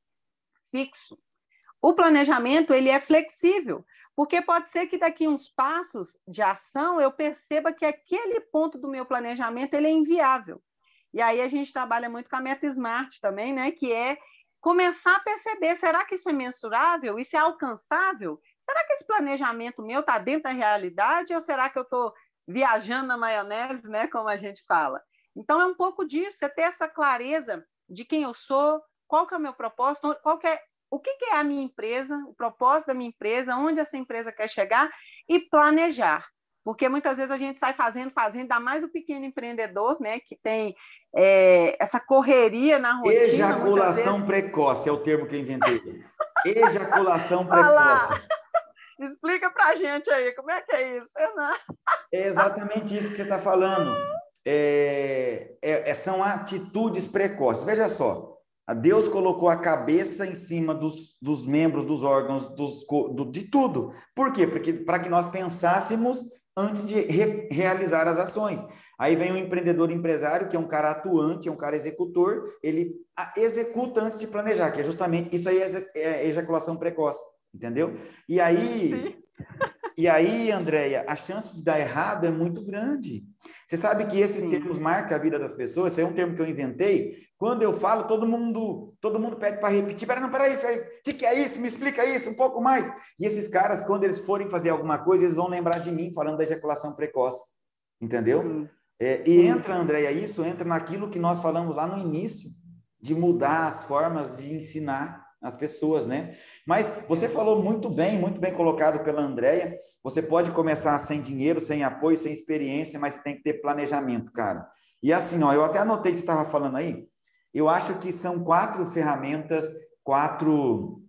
fixo. O planejamento ele é flexível, porque pode ser que daqui uns passos de ação eu perceba que aquele ponto do meu planejamento ele é inviável. E aí a gente trabalha muito com a meta smart também, né? Que é começar a perceber, será que isso é mensurável? Isso é alcançável? Será que esse planejamento meu está dentro da realidade ou será que eu estou viajando na maionese, né? Como a gente fala. Então é um pouco disso, é ter essa clareza de quem eu sou, qual que é o meu propósito, qual que é, o que, que é a minha empresa, o propósito da minha empresa, onde essa empresa quer chegar e planejar porque muitas vezes a gente sai fazendo, fazendo, ainda mais o pequeno empreendedor, né, que tem é, essa correria na rotina. Ejaculação vezes... precoce é o termo que eu inventei. Ejaculação precoce. Explica para a gente aí, como é que é isso, Fernando? É exatamente isso que você está falando. É, é, é, são atitudes precoces. Veja só, Deus colocou a cabeça em cima dos, dos membros, dos órgãos, dos, do, de tudo. Por quê? Porque para que nós pensássemos antes de re realizar as ações. Aí vem o um empreendedor empresário, que é um cara atuante, é um cara executor, ele executa antes de planejar, que é justamente isso aí é, é ejaculação precoce, entendeu? E aí, e aí, Andréia, a chance de dar errado é muito grande. Você sabe que esses Sim. termos marcam a vida das pessoas, esse é um termo que eu inventei. Quando eu falo, todo mundo, todo mundo pede para repetir. Peraí, não, peraí, o que, que é isso? Me explica isso um pouco mais. E esses caras, quando eles forem fazer alguma coisa, eles vão lembrar de mim falando da ejaculação precoce. Entendeu? É, e entra, Andréia, isso entra naquilo que nós falamos lá no início, de mudar as formas de ensinar. As pessoas, né? Mas você falou muito bem, muito bem colocado pela Andréia. Você pode começar sem dinheiro, sem apoio, sem experiência, mas tem que ter planejamento, cara. E assim, ó, eu até anotei que você estava falando aí. Eu acho que são quatro ferramentas, quatro,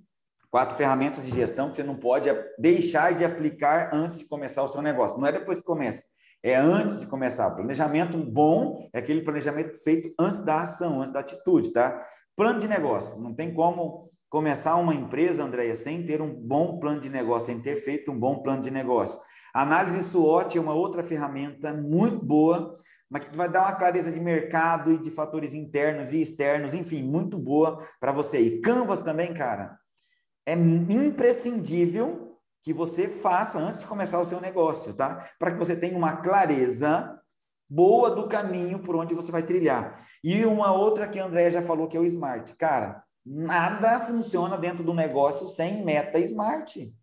quatro ferramentas de gestão que você não pode deixar de aplicar antes de começar o seu negócio. Não é depois que começa, é antes de começar. Planejamento bom é aquele planejamento feito antes da ação, antes da atitude, tá? Plano de negócio. Não tem como começar uma empresa, Andréia, sem ter um bom plano de negócio, sem ter feito um bom plano de negócio. Análise SWOT é uma outra ferramenta muito boa, mas que vai dar uma clareza de mercado e de fatores internos e externos, enfim, muito boa para você. E Canvas também, cara, é imprescindível que você faça antes de começar o seu negócio, tá? Para que você tenha uma clareza boa do caminho por onde você vai trilhar. E uma outra que a Andréia já falou que é o Smart. Cara, Nada funciona dentro do negócio sem meta smart.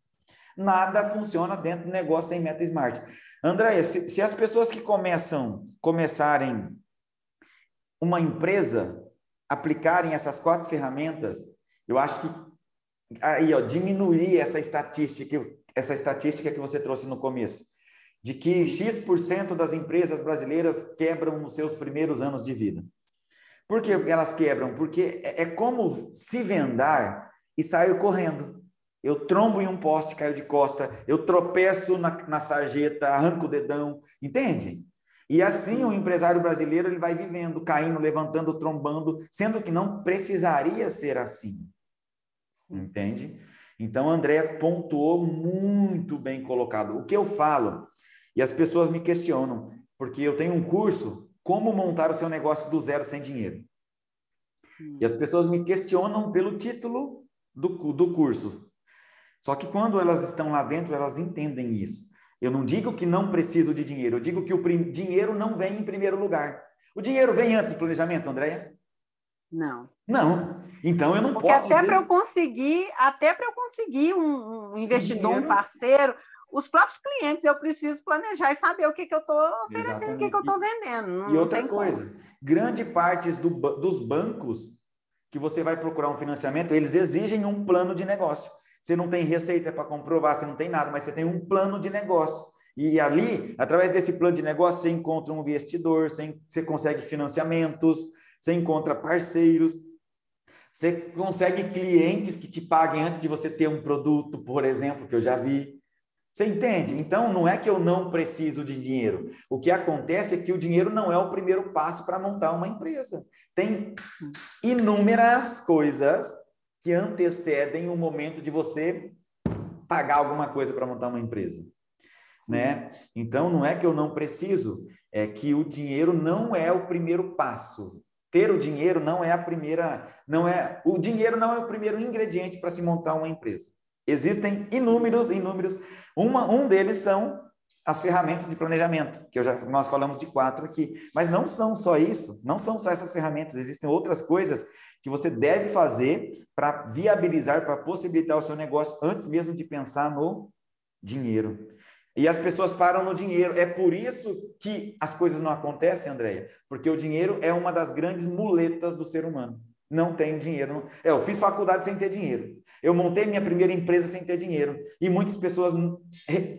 Nada funciona dentro do negócio sem meta smart. André, se, se as pessoas que começam, começarem uma empresa, aplicarem essas quatro ferramentas, eu acho que aí, ó, diminuir essa estatística, essa estatística que você trouxe no começo, de que X% das empresas brasileiras quebram nos seus primeiros anos de vida. Por que elas quebram? Porque é, é como se vendar e sair correndo. Eu trombo em um poste, caio de costa, eu tropeço na, na sarjeta, arranco o dedão, entende? E assim o empresário brasileiro ele vai vivendo, caindo, levantando, trombando, sendo que não precisaria ser assim. Sim. Entende? Então, André pontuou muito bem colocado. O que eu falo, e as pessoas me questionam, porque eu tenho um curso como montar o seu negócio do zero sem dinheiro. Hum. E as pessoas me questionam pelo título do, do curso. Só que quando elas estão lá dentro, elas entendem isso. Eu não digo que não preciso de dinheiro, eu digo que o dinheiro não vem em primeiro lugar. O dinheiro vem antes do planejamento, Andréia? Não. Não. Então eu não Porque posso. Porque até dizer... para eu conseguir, até para eu conseguir um, um investidor, dinheiro... um parceiro, os próprios clientes, eu preciso planejar e saber o que, que eu estou oferecendo, Exatamente. o que, que eu estou vendendo. Não, e outra coisa, como. grande parte do, dos bancos que você vai procurar um financiamento, eles exigem um plano de negócio. Você não tem receita para comprovar, você não tem nada, mas você tem um plano de negócio. E ali, através desse plano de negócio, você encontra um investidor, você consegue financiamentos, você encontra parceiros, você consegue clientes que te paguem antes de você ter um produto, por exemplo, que eu já vi. Você entende? Então, não é que eu não preciso de dinheiro. O que acontece é que o dinheiro não é o primeiro passo para montar uma empresa. Tem inúmeras coisas que antecedem o momento de você pagar alguma coisa para montar uma empresa. Né? Então, não é que eu não preciso, é que o dinheiro não é o primeiro passo. Ter o dinheiro não é a primeira, não é, o dinheiro não é o primeiro ingrediente para se montar uma empresa. Existem inúmeros, inúmeros. Uma, um deles são as ferramentas de planejamento, que já, nós falamos de quatro aqui. Mas não são só isso, não são só essas ferramentas, existem outras coisas que você deve fazer para viabilizar, para possibilitar o seu negócio antes mesmo de pensar no dinheiro. E as pessoas param no dinheiro. É por isso que as coisas não acontecem, Andréia, porque o dinheiro é uma das grandes muletas do ser humano. Não tenho dinheiro. É, eu fiz faculdade sem ter dinheiro. Eu montei minha primeira empresa sem ter dinheiro. E muitas pessoas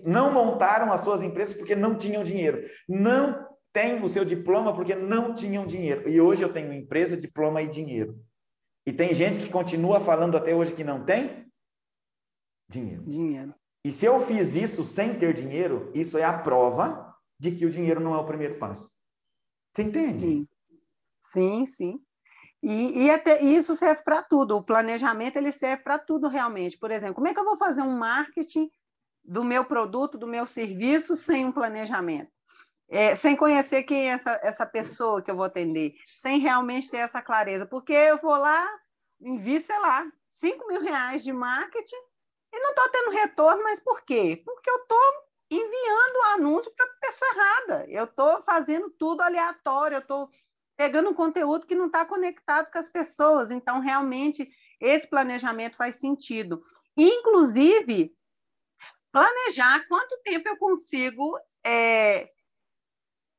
não montaram as suas empresas porque não tinham dinheiro. Não têm o seu diploma porque não tinham dinheiro. E hoje eu tenho empresa, diploma e dinheiro. E tem gente que continua falando até hoje que não tem dinheiro. Dinheiro. E se eu fiz isso sem ter dinheiro, isso é a prova de que o dinheiro não é o primeiro passo. Você entende? Sim, sim. sim. E, e, até, isso serve para tudo. O planejamento ele serve para tudo realmente. Por exemplo, como é que eu vou fazer um marketing do meu produto, do meu serviço, sem um planejamento? É, sem conhecer quem é essa, essa pessoa que eu vou atender, sem realmente ter essa clareza. Porque eu vou lá, invisto, sei lá, 5 mil reais de marketing e não estou tendo retorno, mas por quê? Porque eu estou enviando anúncio para a pessoa errada. Eu estou fazendo tudo aleatório, eu estou pegando um conteúdo que não está conectado com as pessoas. Então, realmente, esse planejamento faz sentido. Inclusive, planejar quanto tempo eu consigo é,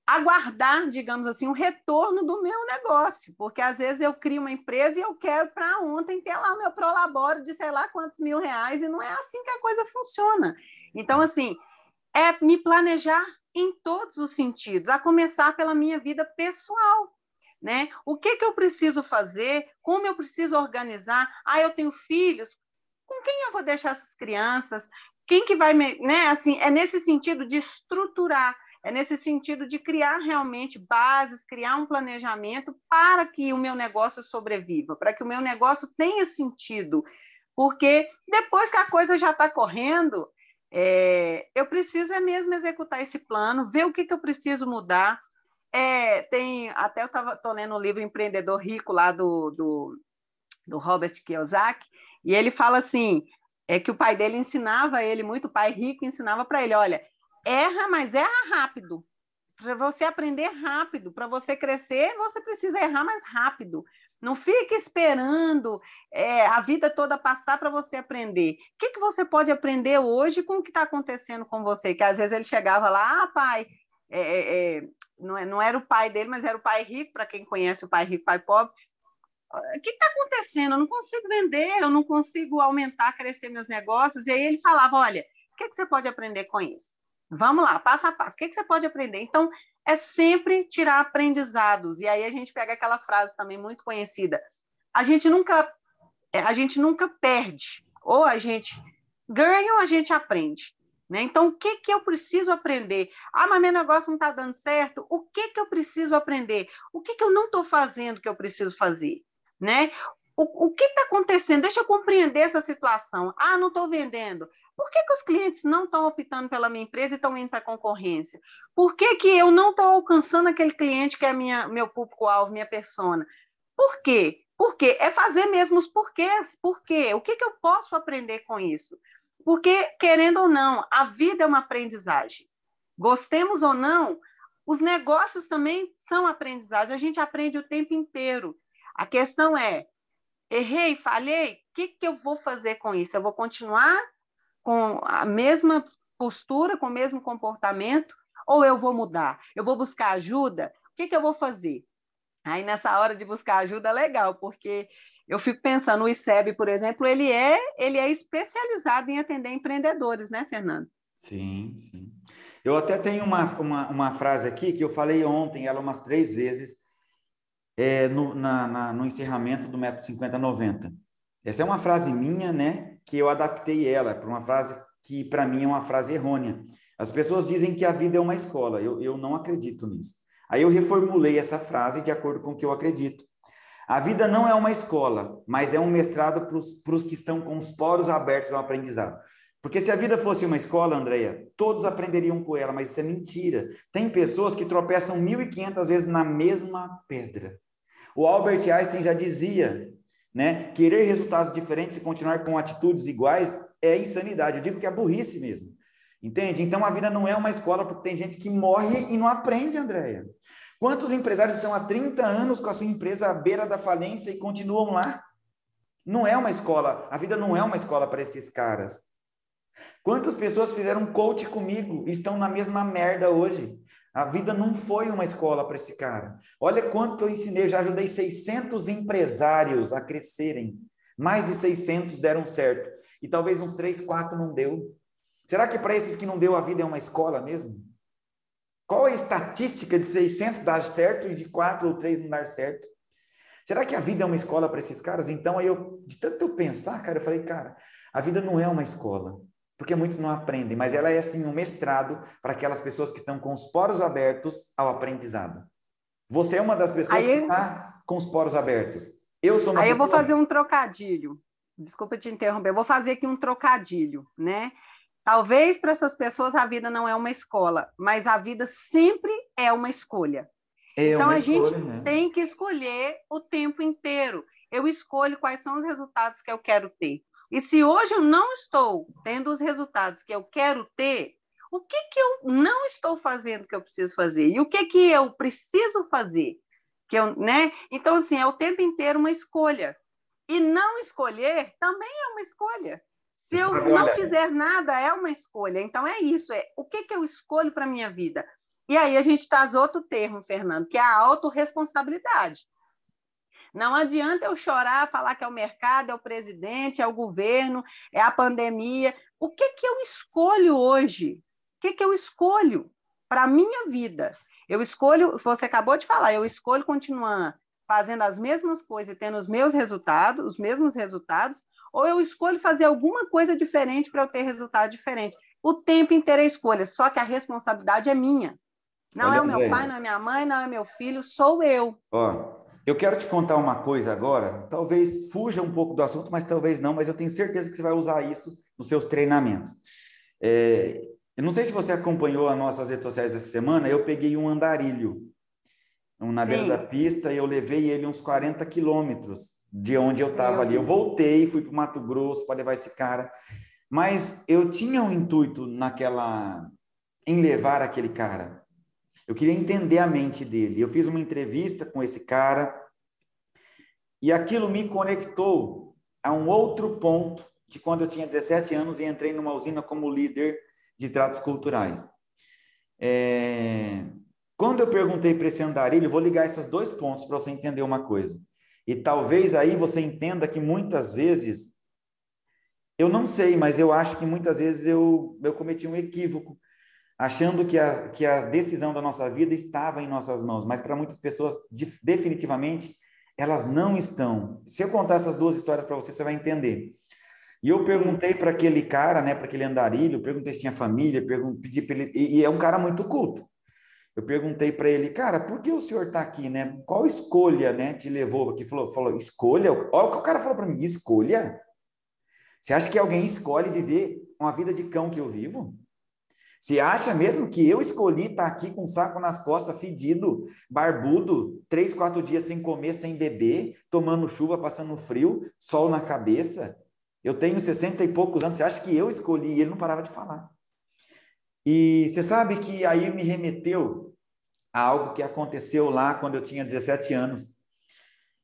aguardar, digamos assim, o retorno do meu negócio, porque às vezes eu crio uma empresa e eu quero para ontem ter lá o meu prolabore de sei lá quantos mil reais, e não é assim que a coisa funciona. Então, assim, é me planejar em todos os sentidos, a começar pela minha vida pessoal. Né? O que, que eu preciso fazer? Como eu preciso organizar? Ah, eu tenho filhos. Com quem eu vou deixar essas crianças? Quem que vai me, né? Assim, é nesse sentido de estruturar é nesse sentido de criar realmente bases, criar um planejamento para que o meu negócio sobreviva, para que o meu negócio tenha sentido. Porque depois que a coisa já está correndo, é, eu preciso é mesmo executar esse plano, ver o que, que eu preciso mudar. É, tem até eu estou lendo o um livro Empreendedor Rico lá do, do, do Robert Kiyosaki, e ele fala assim: é que o pai dele ensinava ele, muito pai rico, ensinava para ele: olha, erra, mas erra rápido. Para você aprender rápido, para você crescer, você precisa errar mais rápido. Não fique esperando é, a vida toda passar para você aprender. O que, que você pode aprender hoje com o que está acontecendo com você? Que às vezes ele chegava lá, ah, pai, é, é, é não, é, não era o pai dele, mas era o pai rico, para quem conhece o pai rico, pai pobre. O que está acontecendo? Eu não consigo vender, eu não consigo aumentar, crescer meus negócios. E aí ele falava: olha, o que, que você pode aprender com isso? Vamos lá, passo a passo. O que, que você pode aprender? Então, é sempre tirar aprendizados. E aí a gente pega aquela frase também muito conhecida. A gente nunca, é, a gente nunca perde. Ou a gente ganha ou a gente aprende. Né? Então, o que, que eu preciso aprender? Ah, mas meu negócio não está dando certo. O que, que eu preciso aprender? O que, que eu não estou fazendo que eu preciso fazer? Né? O, o que está acontecendo? Deixa eu compreender essa situação. Ah, não estou vendendo. Por que, que os clientes não estão optando pela minha empresa e estão indo para a concorrência? Por que, que eu não estou alcançando aquele cliente que é minha, meu público-alvo, minha persona? Por quê? Porque é fazer mesmo os porquês. Por quê? O que, que eu posso aprender com isso? Porque, querendo ou não, a vida é uma aprendizagem. Gostemos ou não, os negócios também são aprendizagem. A gente aprende o tempo inteiro. A questão é: errei, falhei, o que, que eu vou fazer com isso? Eu vou continuar com a mesma postura, com o mesmo comportamento, ou eu vou mudar? Eu vou buscar ajuda? O que, que eu vou fazer? Aí, nessa hora de buscar ajuda, é legal, porque eu fico pensando, o ICEB, por exemplo, ele é, ele é especializado em atender empreendedores, né, Fernando? Sim, sim. Eu até tenho uma, uma, uma frase aqui que eu falei ontem, ela umas três vezes, é, no, na, na, no encerramento do método 5090. Essa é uma frase minha, né? Que eu adaptei ela para uma frase que para mim é uma frase errônea. As pessoas dizem que a vida é uma escola. Eu, eu não acredito nisso. Aí eu reformulei essa frase de acordo com o que eu acredito. A vida não é uma escola, mas é um mestrado para os que estão com os poros abertos ao aprendizado. Porque se a vida fosse uma escola, Andréia, todos aprenderiam com ela, mas isso é mentira. Tem pessoas que tropeçam 1.500 vezes na mesma pedra. O Albert Einstein já dizia né? Querer resultados diferentes e continuar com atitudes iguais é insanidade. Eu digo que é burrice mesmo. Entende? Então a vida não é uma escola porque tem gente que morre e não aprende, Andréia. Quantos empresários estão há 30 anos com a sua empresa à beira da falência e continuam lá? Não é uma escola, a vida não é uma escola para esses caras. Quantas pessoas fizeram coach comigo e estão na mesma merda hoje? A vida não foi uma escola para esse cara. Olha quanto que eu ensinei, eu já ajudei 600 empresários a crescerem. Mais de 600 deram certo. E talvez uns 3, 4 não deu. Será que para esses que não deu a vida é uma escola mesmo? Qual é a estatística de 600 dar certo e de 4 ou 3 não dar certo? Será que a vida é uma escola para esses caras? Então, aí eu, de tanto eu pensar, cara, eu falei, cara, a vida não é uma escola porque muitos não aprendem, mas ela é assim um mestrado para aquelas pessoas que estão com os poros abertos ao aprendizado. Você é uma das pessoas Aí, que está com os poros abertos. Eu sou uma Aí pessoa... eu vou fazer um trocadilho. Desculpa te interromper, eu vou fazer aqui um trocadilho, né? Talvez para essas pessoas a vida não é uma escola, mas a vida sempre é uma escolha. É então uma a escolha, gente né? tem que escolher o tempo inteiro. Eu escolho quais são os resultados que eu quero ter. E se hoje eu não estou tendo os resultados que eu quero ter, o que, que eu não estou fazendo que eu preciso fazer? E o que, que eu preciso fazer? Que eu, né? Então, assim, é o tempo inteiro uma escolha. E não escolher também é uma escolha. Se eu não fizer nada, é uma escolha. Então, é isso. É o que, que eu escolho para a minha vida? E aí a gente traz outro termo, Fernando, que é a autorresponsabilidade. Não adianta eu chorar, falar que é o mercado, é o presidente, é o governo, é a pandemia. O que, que eu escolho hoje? O que, que eu escolho para a minha vida? Eu escolho, você acabou de falar, eu escolho continuar fazendo as mesmas coisas e tendo os meus resultados, os mesmos resultados, ou eu escolho fazer alguma coisa diferente para eu ter resultado diferente. O tempo inteiro é escolha, só que a responsabilidade é minha. Não Olha, é o meu pai, não é minha mãe, não é meu filho, sou eu. Ó, eu quero te contar uma coisa agora, talvez fuja um pouco do assunto, mas talvez não, mas eu tenho certeza que você vai usar isso nos seus treinamentos. É, eu não sei se você acompanhou as nossas redes sociais essa semana, eu peguei um andarilho um na Sim. beira da pista e eu levei ele uns 40 quilômetros de onde eu estava ali. Eu voltei, fui para o Mato Grosso para levar esse cara, mas eu tinha um intuito naquela em levar aquele cara. Eu queria entender a mente dele. Eu fiz uma entrevista com esse cara e aquilo me conectou a um outro ponto de quando eu tinha 17 anos e entrei numa usina como líder de tratos culturais. É... Quando eu perguntei para esse andarilho, vou ligar esses dois pontos para você entender uma coisa. E talvez aí você entenda que muitas vezes, eu não sei, mas eu acho que muitas vezes eu, eu cometi um equívoco, achando que a, que a decisão da nossa vida estava em nossas mãos, mas para muitas pessoas, definitivamente, elas não estão. Se eu contar essas duas histórias para você, você vai entender. E eu perguntei para aquele cara, né, para aquele andarilho, perguntei se tinha família, pedi para ele, e, e é um cara muito culto eu perguntei para ele, cara, por que o senhor está aqui, né? Qual escolha, né, te levou aqui? Falou, falou, escolha? Olha o que o cara falou para mim, escolha? Você acha que alguém escolhe viver uma vida de cão que eu vivo? Você acha mesmo que eu escolhi estar tá aqui com um saco nas costas, fedido, barbudo, três, quatro dias sem comer, sem beber, tomando chuva, passando frio, sol na cabeça? Eu tenho sessenta e poucos anos, você acha que eu escolhi? E ele não parava de falar. E você sabe que aí me remeteu a algo que aconteceu lá quando eu tinha 17 anos.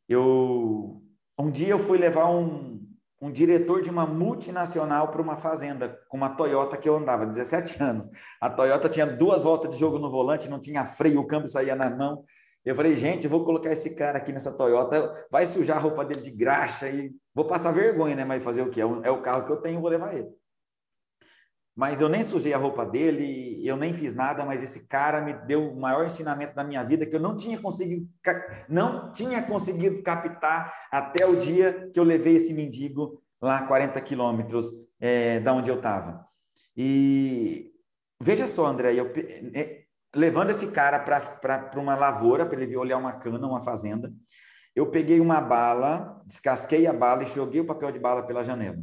Eu um dia eu fui levar um, um diretor de uma multinacional para uma fazenda com uma Toyota que eu andava, 17 anos. A Toyota tinha duas voltas de jogo no volante, não tinha freio, o câmbio saía na mão. Eu falei, gente, vou colocar esse cara aqui nessa Toyota, vai sujar a roupa dele de graxa e vou passar vergonha, né? Mas fazer o quê? É o é carro que eu tenho, vou levar ele mas eu nem sujei a roupa dele, eu nem fiz nada, mas esse cara me deu o maior ensinamento da minha vida que eu não tinha conseguido, não tinha conseguido captar até o dia que eu levei esse mendigo lá 40 quilômetros é, da onde eu estava. E veja só, André, eu, é, levando esse cara para uma lavoura, para ele vir olhar uma cana, uma fazenda, eu peguei uma bala, descasquei a bala e joguei o papel de bala pela janela.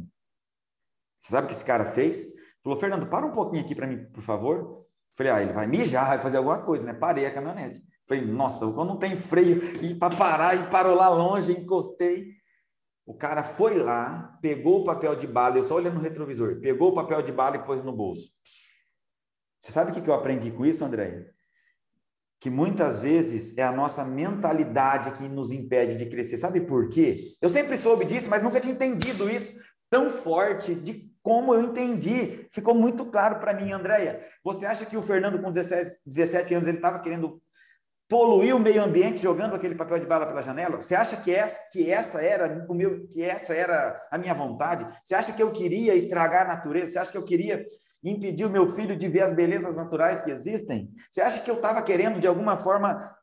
Você sabe o que esse cara fez? Falou, Fernando, para um pouquinho aqui para mim, por favor. Falei, ah, ele vai mijar, vai fazer alguma coisa, né? Parei a caminhonete. Falei, nossa, quando não tem freio, e para parar, e parou lá longe, encostei. O cara foi lá, pegou o papel de bala, eu só olhando no retrovisor, pegou o papel de bala e pôs no bolso. Você sabe o que eu aprendi com isso, André? Que muitas vezes é a nossa mentalidade que nos impede de crescer. Sabe por quê? Eu sempre soube disso, mas nunca tinha entendido isso tão forte de como eu entendi. Ficou muito claro para mim, Andréia. Você acha que o Fernando, com 17, 17 anos, ele estava querendo poluir o meio ambiente jogando aquele papel de bala pela janela? Você acha que essa, que essa era o meu, que essa era a minha vontade? Você acha que eu queria estragar a natureza? Você acha que eu queria impedir o meu filho de ver as belezas naturais que existem? Você acha que eu estava querendo de alguma forma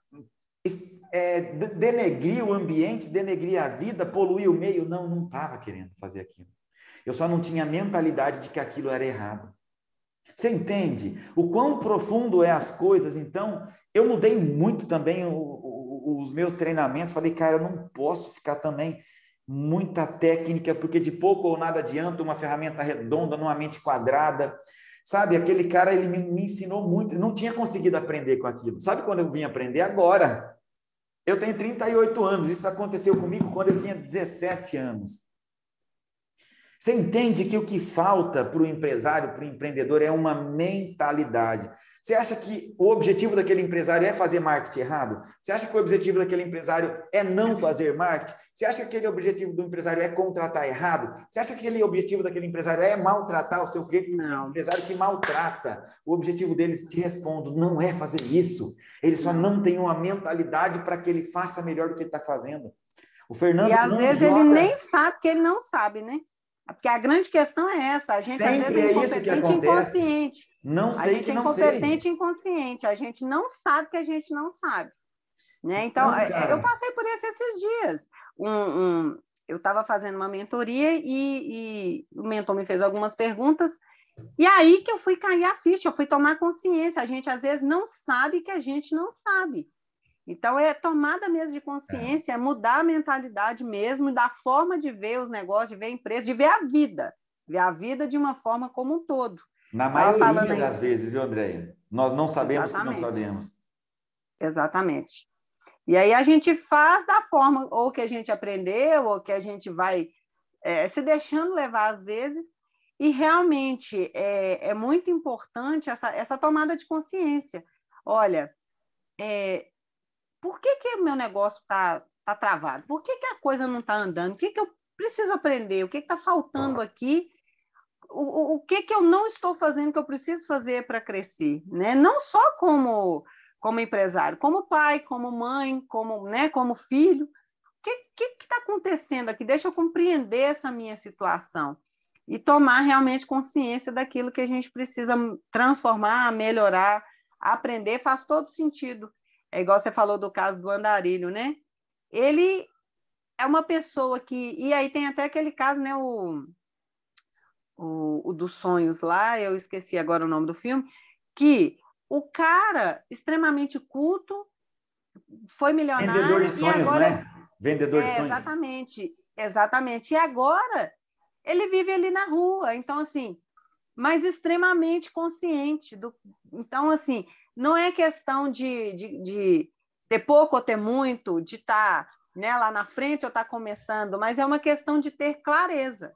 é, denegrir o ambiente, denegrir a vida, poluir o meio? Não, não estava querendo fazer aquilo. Eu só não tinha mentalidade de que aquilo era errado. Você entende o quão profundo é as coisas? Então, eu mudei muito também o, o, os meus treinamentos. Falei, cara, eu não posso ficar também muita técnica, porque de pouco ou nada adianta uma ferramenta redonda numa mente quadrada. Sabe, aquele cara, ele me, me ensinou muito, não tinha conseguido aprender com aquilo. Sabe quando eu vim aprender? Agora. Eu tenho 38 anos, isso aconteceu comigo quando eu tinha 17 anos. Você entende que o que falta para o empresário, para o empreendedor, é uma mentalidade. Você acha que o objetivo daquele empresário é fazer marketing errado? Você acha que o objetivo daquele empresário é não fazer marketing? Você acha que aquele objetivo do empresário é contratar errado? Você acha que aquele objetivo daquele empresário é maltratar o seu cliente? Não. Um empresário que maltrata. O objetivo deles, te respondo, não é fazer isso. Ele só não tem uma mentalidade para que ele faça melhor do que ele está fazendo. O Fernando. E às vezes joga... ele nem sabe que ele não sabe, né? Porque a grande questão é essa, a gente Sempre às vezes é incompetente e inconsciente. Não sei a gente que é incompetente sei. e inconsciente, a gente não sabe que a gente não sabe. Né? Então, Não, cara. eu passei por isso esses dias. Um, um- eu estava fazendo uma mentoria e, e o mentor me fez algumas perguntas, e aí que eu fui cair a ficha, eu fui tomar consciência. A gente às vezes não sabe que a gente não sabe. Então, é tomada mesmo de consciência, é mudar a mentalidade mesmo, da forma de ver os negócios, de ver a empresa, de ver a vida, ver a vida de uma forma como um todo. Na Estava maioria aí. das vezes, viu, Andréia? Nós não sabemos que Exatamente. não sabemos. Exatamente. E aí a gente faz da forma ou que a gente aprendeu, ou que a gente vai é, se deixando levar às vezes, e realmente é, é muito importante essa, essa tomada de consciência. Olha, é, por que, que o meu negócio está tá travado? Por que, que a coisa não está andando? O que, que eu preciso aprender? O que está faltando aqui? O, o, o que, que eu não estou fazendo que eu preciso fazer para crescer? Né? Não só como como empresário, como pai, como mãe, como, né, como filho. O que está acontecendo aqui? Deixa eu compreender essa minha situação e tomar realmente consciência daquilo que a gente precisa transformar, melhorar, aprender, faz todo sentido. É igual você falou do caso do andarilho, né? Ele é uma pessoa que. E aí tem até aquele caso, né? O, o, o dos sonhos lá, eu esqueci agora o nome do filme, que o cara extremamente culto foi milionário Vendedor de e sonhos, agora né? Vendedor de é, sonhos. exatamente, exatamente. E agora ele vive ali na rua, então assim, mas extremamente consciente do, então assim, não é questão de, de, de ter pouco ou ter muito, de estar né, lá na frente ou estar começando, mas é uma questão de ter clareza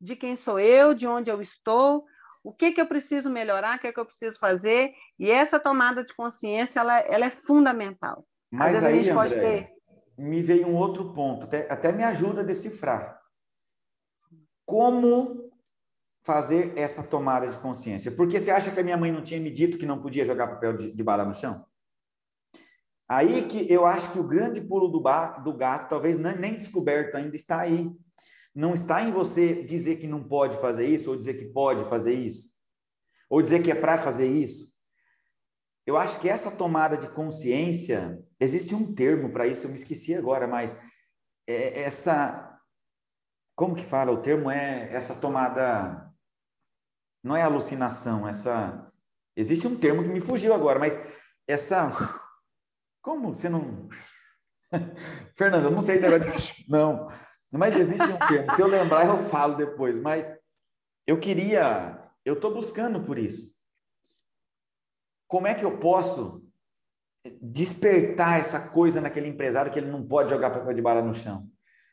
de quem sou eu, de onde eu estou, o que, que eu preciso melhorar, o que, que eu preciso fazer, e essa tomada de consciência ela, ela é fundamental. Mas aí, a gente pode Andréia, ter. me veio um outro ponto, até, até me ajuda a decifrar. Como fazer essa tomada de consciência? Porque você acha que a minha mãe não tinha me dito que não podia jogar papel de, de bala no chão? Aí que eu acho que o grande pulo do, do gato, talvez nem descoberto ainda, está aí. Não está em você dizer que não pode fazer isso, ou dizer que pode fazer isso, ou dizer que é para fazer isso. Eu acho que essa tomada de consciência, existe um termo para isso, eu me esqueci agora, mas é essa. Como que fala? O termo é essa tomada. Não é alucinação, essa. Existe um termo que me fugiu agora, mas essa. Como você não. Fernando, eu não sei agora. Não. Mas existe um termo. Se eu lembrar, eu falo depois. Mas eu queria. Eu estou buscando por isso como é que eu posso despertar essa coisa naquele empresário que ele não pode jogar papel de bala no chão?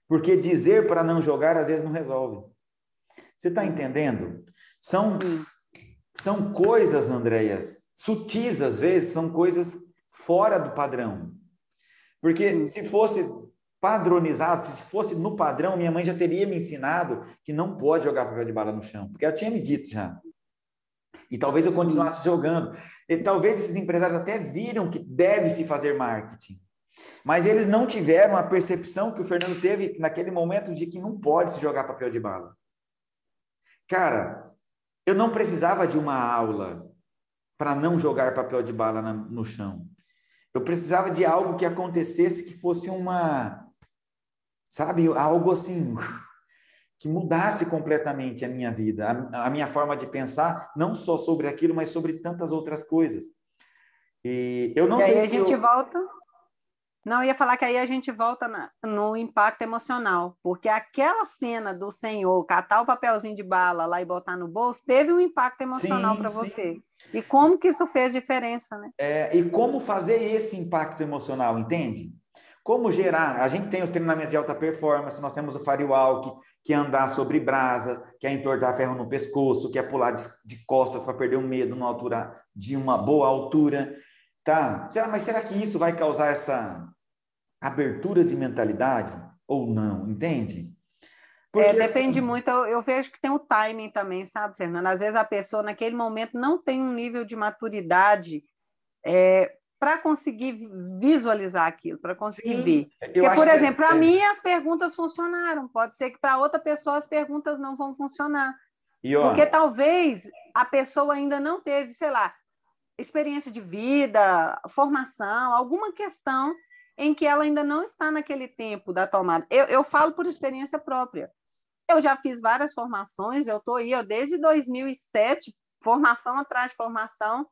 Porque dizer para não jogar às vezes não resolve. Você está entendendo? São, são coisas, Andréas, sutis às vezes, são coisas fora do padrão. Porque se fosse padronizado, se fosse no padrão, minha mãe já teria me ensinado que não pode jogar papel de bala no chão, porque ela tinha me dito já. E talvez eu continuasse jogando. E talvez esses empresários até viram que deve se fazer marketing. Mas eles não tiveram a percepção que o Fernando teve naquele momento de que não pode se jogar papel de bala. Cara, eu não precisava de uma aula para não jogar papel de bala na, no chão. Eu precisava de algo que acontecesse que fosse uma, sabe, algo assim, que mudasse completamente a minha vida, a, a, minha forma de pensar, não só sobre aquilo, mas sobre tantas outras coisas. E eu não e sei aí a gente eu... volta. Não, eu ia falar que aí a gente volta na, no impacto emocional, porque aquela cena do senhor catar o papelzinho de bala lá e botar no bolso teve um impacto emocional para você. E como que isso fez diferença, né? É, e como fazer esse impacto emocional, entende? Como gerar? A gente tem os treinamentos de alta performance, nós temos o Firewalk, quer andar sobre brasas, quer entortar ferro no pescoço, quer pular de, de costas para perder o medo numa altura de uma boa altura, tá? Será, mas será que isso vai causar essa abertura de mentalidade ou não? Entende? Porque, é, depende assim, muito, eu, eu, vejo que tem o timing também, sabe, Fernanda? Às vezes a pessoa naquele momento não tem um nível de maturidade é, para conseguir visualizar aquilo, para conseguir Sim, ver. Porque, por exemplo, para é... mim as perguntas funcionaram, pode ser que para outra pessoa as perguntas não vão funcionar. E, ó, Porque talvez a pessoa ainda não teve, sei lá, experiência de vida, formação, alguma questão em que ela ainda não está naquele tempo da tomada. Eu, eu falo por experiência própria. Eu já fiz várias formações, eu estou aí ó, desde 2007, formação atrás de formação,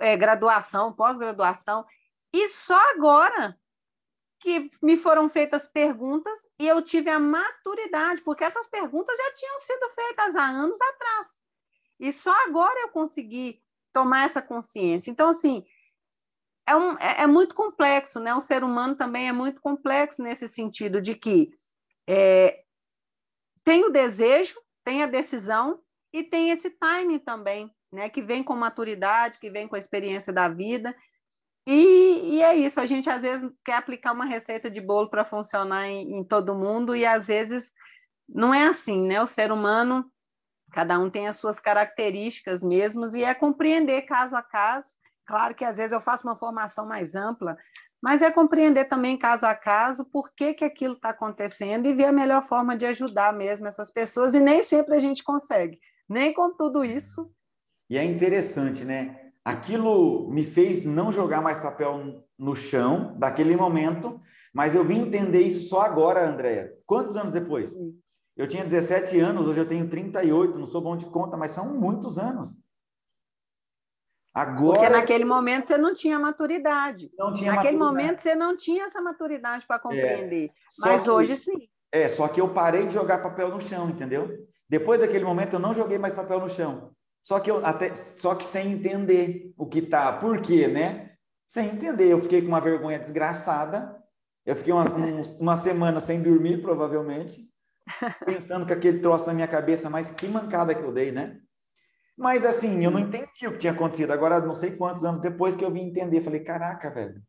é, graduação, pós-graduação, e só agora que me foram feitas perguntas e eu tive a maturidade, porque essas perguntas já tinham sido feitas há anos atrás. E só agora eu consegui tomar essa consciência. Então, assim, é, um, é, é muito complexo, né? O ser humano também é muito complexo nesse sentido de que é, tem o desejo, tem a decisão e tem esse timing também né? Que vem com maturidade, que vem com a experiência da vida. E, e é isso, a gente às vezes quer aplicar uma receita de bolo para funcionar em, em todo mundo, e às vezes não é assim, né? O ser humano, cada um tem as suas características mesmas, e é compreender caso a caso. Claro que às vezes eu faço uma formação mais ampla, mas é compreender também caso a caso por que, que aquilo está acontecendo e ver a melhor forma de ajudar mesmo essas pessoas, e nem sempre a gente consegue. Nem com tudo isso e é interessante, né? Aquilo me fez não jogar mais papel no chão daquele momento, mas eu vim entender isso só agora, Andréia. Quantos anos depois? Eu tinha 17 anos, hoje eu tenho 38, não sou bom de conta, mas são muitos anos. Agora, Porque naquele momento você não tinha maturidade. Não tinha naquele maturidade. momento você não tinha essa maturidade para compreender. É, mas que, hoje sim. É, só que eu parei de jogar papel no chão, entendeu? Depois daquele momento eu não joguei mais papel no chão. Só que eu até só que sem entender o que tá, por quê, né? Sem entender, eu fiquei com uma vergonha desgraçada. Eu fiquei uma, um, uma semana sem dormir, provavelmente, pensando que aquele troço na minha cabeça, mas que mancada que eu dei, né? Mas assim, eu não entendi o que tinha acontecido. Agora, não sei quantos anos depois que eu vim entender, falei, caraca, velho.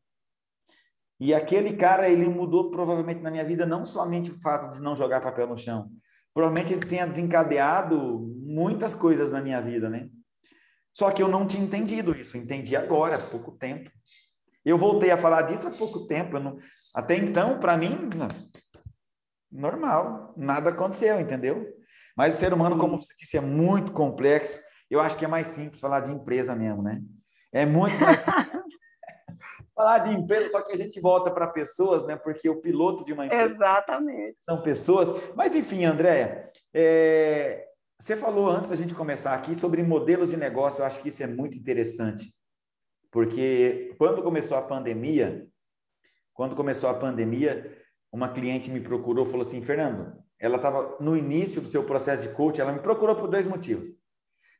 E aquele cara, ele mudou provavelmente na minha vida não somente o fato de não jogar papel no chão, provavelmente ele tenha desencadeado muitas coisas na minha vida, né? Só que eu não tinha entendido isso, entendi agora, há pouco tempo. Eu voltei a falar disso há pouco tempo. Não... Até então, para mim, normal, nada aconteceu, entendeu? Mas o ser humano, como você disse, é muito complexo. Eu acho que é mais simples falar de empresa mesmo, né? É muito mais simples falar de empresa, só que a gente volta para pessoas, né? Porque o piloto de uma empresa Exatamente. são pessoas. Mas enfim, Andréia, é... você falou antes da gente começar aqui sobre modelos de negócio. Eu acho que isso é muito interessante, porque quando começou a pandemia, quando começou a pandemia, uma cliente me procurou, falou assim, Fernando, ela estava no início do seu processo de coaching, ela me procurou por dois motivos.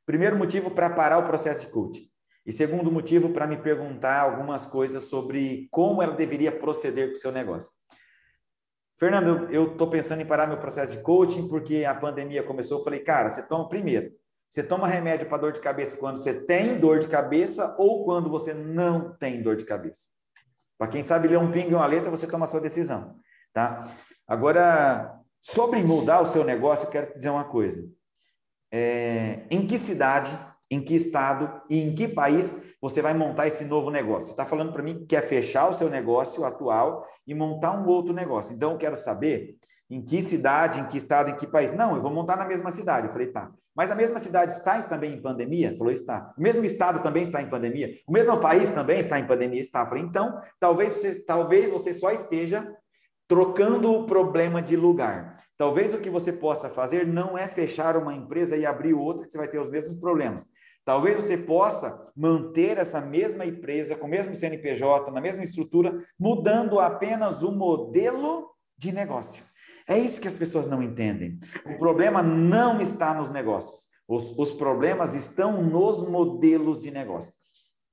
Primeiro motivo para parar o processo de coaching. E segundo motivo, para me perguntar algumas coisas sobre como ela deveria proceder com o seu negócio. Fernando, eu estou pensando em parar meu processo de coaching porque a pandemia começou. Eu falei, cara, você toma primeiro, você toma remédio para dor de cabeça quando você tem dor de cabeça ou quando você não tem dor de cabeça. Para quem sabe ler um pingo e uma letra, você toma a sua decisão, tá? Agora, sobre mudar o seu negócio, eu quero te dizer uma coisa. É, em que cidade em que estado e em que país você vai montar esse novo negócio. Você está falando para mim que quer fechar o seu negócio atual e montar um outro negócio. Então, eu quero saber em que cidade, em que estado, em que país. Não, eu vou montar na mesma cidade. Eu falei, tá. Mas a mesma cidade está também em pandemia? Falou, está. O mesmo estado também está em pandemia? O mesmo país também está em pandemia? Está. Falei, então, talvez você, talvez você só esteja trocando o problema de lugar. Talvez o que você possa fazer não é fechar uma empresa e abrir outra, que você vai ter os mesmos problemas. Talvez você possa manter essa mesma empresa, com o mesmo CNPJ, na mesma estrutura, mudando apenas o modelo de negócio. É isso que as pessoas não entendem. O problema não está nos negócios. Os, os problemas estão nos modelos de negócio.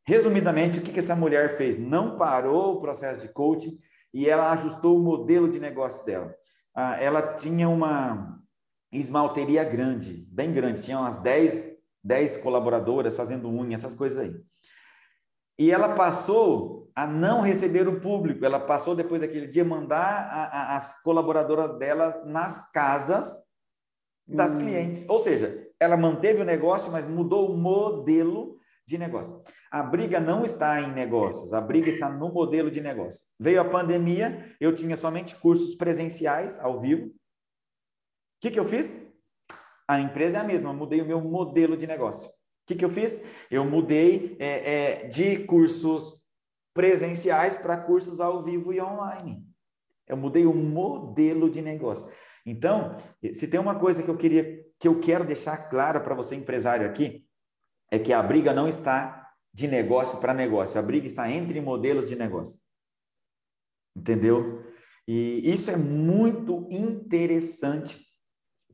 Resumidamente, o que, que essa mulher fez? Não parou o processo de coaching, e ela ajustou o modelo de negócio dela. Ah, ela tinha uma esmalteria grande, bem grande, tinha umas 10, 10 colaboradoras fazendo unha, essas coisas aí. E ela passou a não receber o público, ela passou depois daquele dia mandar a, a, as colaboradoras delas nas casas das hum. clientes. Ou seja, ela manteve o negócio, mas mudou o modelo de negócio. A briga não está em negócios, a briga está no modelo de negócio. Veio a pandemia, eu tinha somente cursos presenciais, ao vivo. O que, que eu fiz? A empresa é a mesma, mudei o meu modelo de negócio. O que, que eu fiz? Eu mudei é, é, de cursos presenciais para cursos ao vivo e online. Eu mudei o modelo de negócio. Então, se tem uma coisa que eu queria, que eu quero deixar clara para você empresário aqui, é que a briga não está de negócio para negócio, a briga está entre modelos de negócio. Entendeu? E isso é muito interessante.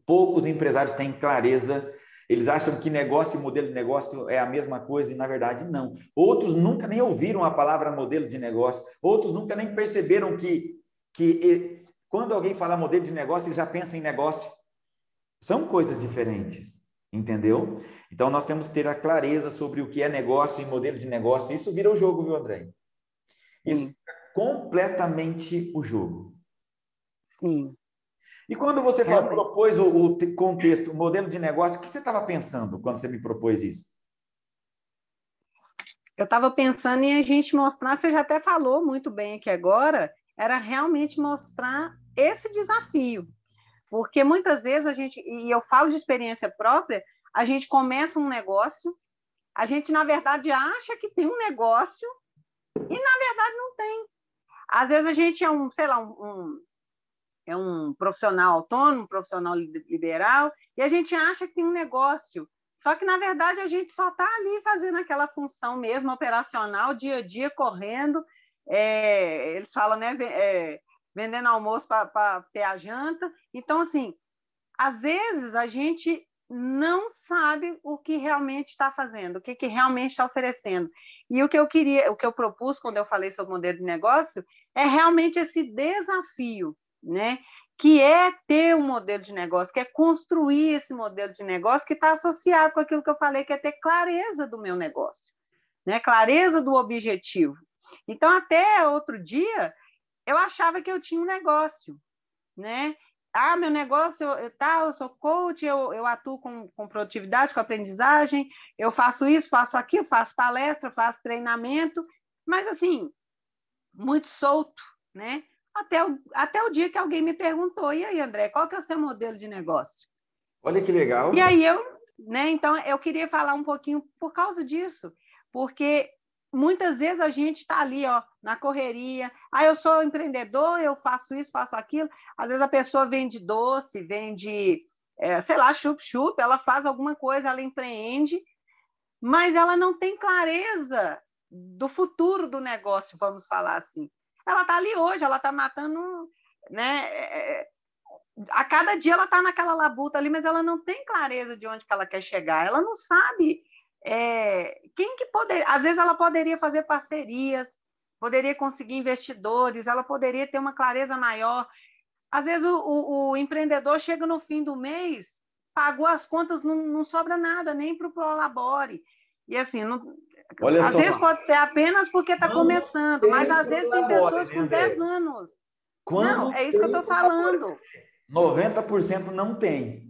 Poucos empresários têm clareza eles acham que negócio e modelo de negócio é a mesma coisa e, na verdade, não. Outros nunca nem ouviram a palavra modelo de negócio. Outros nunca nem perceberam que, que quando alguém fala modelo de negócio, ele já pensa em negócio. São coisas diferentes, entendeu? Então, nós temos que ter a clareza sobre o que é negócio e modelo de negócio. Isso vira o jogo, viu, André? Isso fica completamente o jogo. Sim. E quando você falou, propôs o, o, contexto, o modelo de negócio, o que você estava pensando quando você me propôs isso? Eu estava pensando em a gente mostrar, você já até falou muito bem aqui agora, era realmente mostrar esse desafio. Porque muitas vezes a gente, e eu falo de experiência própria, a gente começa um negócio, a gente, na verdade, acha que tem um negócio e, na verdade, não tem. Às vezes a gente é um, sei lá, um, é um profissional autônomo, um profissional liberal, e a gente acha que tem um negócio. Só que, na verdade, a gente só está ali fazendo aquela função mesmo operacional, dia a dia, correndo. É, eles falam, né? É, vendendo almoço para ter a janta. Então, assim, às vezes a gente não sabe o que realmente está fazendo, o que, que realmente está oferecendo. E o que eu queria, o que eu propus quando eu falei sobre o modelo de negócio é realmente esse desafio né? que é ter um modelo de negócio, que é construir esse modelo de negócio que está associado com aquilo que eu falei, que é ter clareza do meu negócio, né? clareza do objetivo. Então, até outro dia, eu achava que eu tinha um negócio, né? Ah, meu negócio, eu, tá, eu sou coach, eu, eu atuo com, com produtividade, com aprendizagem, eu faço isso, faço aquilo, faço palestra, faço treinamento, mas assim, muito solto, né? até o, até o dia que alguém me perguntou, e aí, André, qual que é o seu modelo de negócio? Olha que legal. E aí eu, né, então eu queria falar um pouquinho por causa disso, porque muitas vezes a gente está ali, ó, na correria. Ah, eu sou empreendedor, eu faço isso, faço aquilo. Às vezes a pessoa vende doce, vende, é, sei lá, chup-chup, ela faz alguma coisa, ela empreende, mas ela não tem clareza do futuro do negócio, vamos falar assim. Ela está ali hoje, ela está matando, né? É, a cada dia ela está naquela labuta ali, mas ela não tem clareza de onde que ela quer chegar. Ela não sabe é, quem que poderia. Às vezes ela poderia fazer parcerias, poderia conseguir investidores, ela poderia ter uma clareza maior. Às vezes o, o, o empreendedor chega no fim do mês, pagou as contas, não, não sobra nada, nem para o Prolabore. E assim, não, Olha às só. vezes pode ser apenas porque está começando, mas às vezes tem pessoas com 10 anos. Quando não, é isso que eu estou falando. 90% não tem.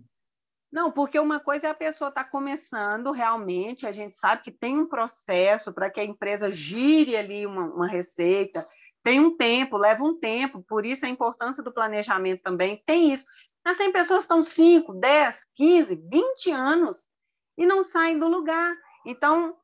Não, porque uma coisa é a pessoa estar tá começando realmente, a gente sabe que tem um processo para que a empresa gire ali uma, uma receita, tem um tempo, leva um tempo, por isso a importância do planejamento também, tem isso. Mas tem pessoas que estão 5, 10, 15, 20 anos e não saem do lugar. Então,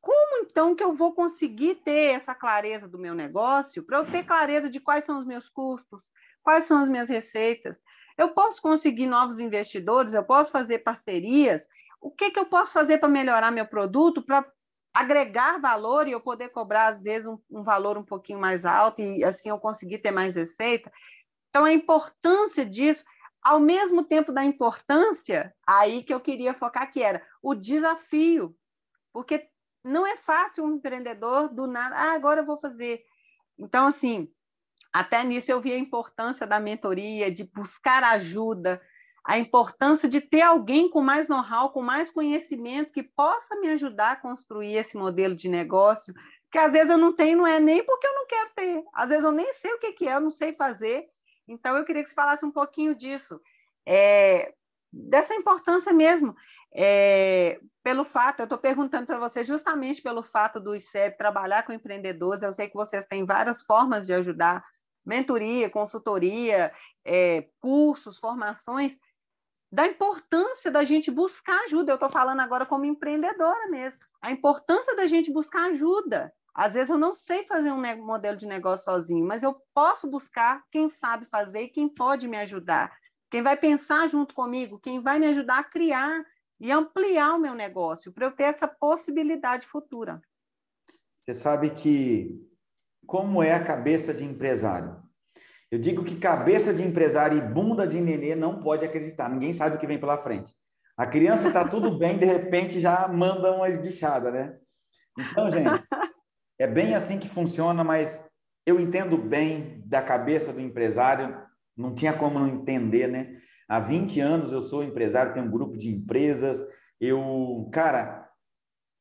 como então que eu vou conseguir ter essa clareza do meu negócio, para eu ter clareza de quais são os meus custos, quais são as minhas receitas? Eu posso conseguir novos investidores, eu posso fazer parcerias. O que, que eu posso fazer para melhorar meu produto, para agregar valor e eu poder cobrar, às vezes, um, um valor um pouquinho mais alto e assim eu conseguir ter mais receita? Então, a importância disso, ao mesmo tempo da importância, aí que eu queria focar, que era o desafio, porque não é fácil um empreendedor do nada, ah, agora eu vou fazer. Então, assim, Até nisso eu vi a importância da mentoria, de buscar ajuda, a importância de ter alguém com mais know-how, com mais conhecimento, que possa me ajudar a construir esse modelo de negócio, que às vezes eu não tenho, não é nem porque eu não quero ter, às vezes eu nem sei o que, que é, eu não sei fazer. Então, eu queria que você falasse um pouquinho disso, é, dessa importância mesmo. É, pelo fato, eu estou perguntando para você justamente pelo fato do ICEP trabalhar com empreendedores, eu sei que vocês têm várias formas de ajudar, mentoria, consultoria, é, cursos, formações, da importância da gente buscar ajuda. Eu estou falando agora como empreendedora mesmo. A importância da gente buscar ajuda. Às vezes eu não sei fazer um modelo de negócio sozinho, mas eu posso buscar quem sabe fazer e quem pode me ajudar. Quem vai pensar junto comigo, quem vai me ajudar a criar e ampliar o meu negócio, para eu ter essa possibilidade futura. Você sabe que como é a cabeça de empresário? Eu digo que cabeça de empresário e bunda de nenê não pode acreditar. Ninguém sabe o que vem pela frente. A criança está tudo bem, de repente já manda uma esguichada, né? Então, gente, é bem assim que funciona, mas eu entendo bem da cabeça do empresário, não tinha como não entender, né? Há 20 anos eu sou empresário, tenho um grupo de empresas, eu, cara,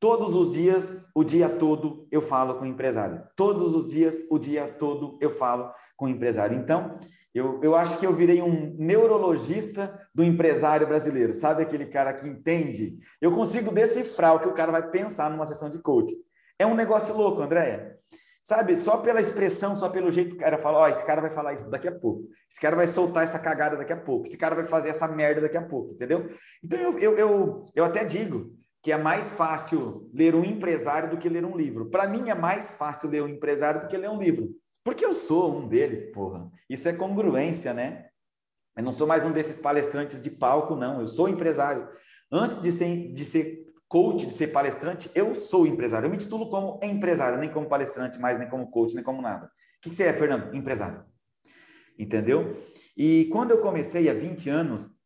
todos os dias, o dia todo, eu falo com o empresário. Todos os dias, o dia todo, eu falo com o empresário. Então, eu, eu acho que eu virei um neurologista do empresário brasileiro, sabe aquele cara que entende? Eu consigo decifrar o que o cara vai pensar numa sessão de coaching. É um negócio louco, Andréia. Sabe, só pela expressão, só pelo jeito que o cara fala, ó, oh, esse cara vai falar isso daqui a pouco, esse cara vai soltar essa cagada daqui a pouco, esse cara vai fazer essa merda daqui a pouco, entendeu? Então eu, eu, eu, eu até digo que é mais fácil ler um empresário do que ler um livro. Para mim é mais fácil ler um empresário do que ler um livro. Porque eu sou um deles, porra. Isso é congruência, né? Eu não sou mais um desses palestrantes de palco, não. Eu sou empresário. Antes de ser, de ser coach, de ser palestrante, eu sou empresário. Eu me titulo como empresário, nem como palestrante, mais nem como coach, nem como nada. O que você é, Fernando? Empresário. Entendeu? E quando eu comecei há 20 anos,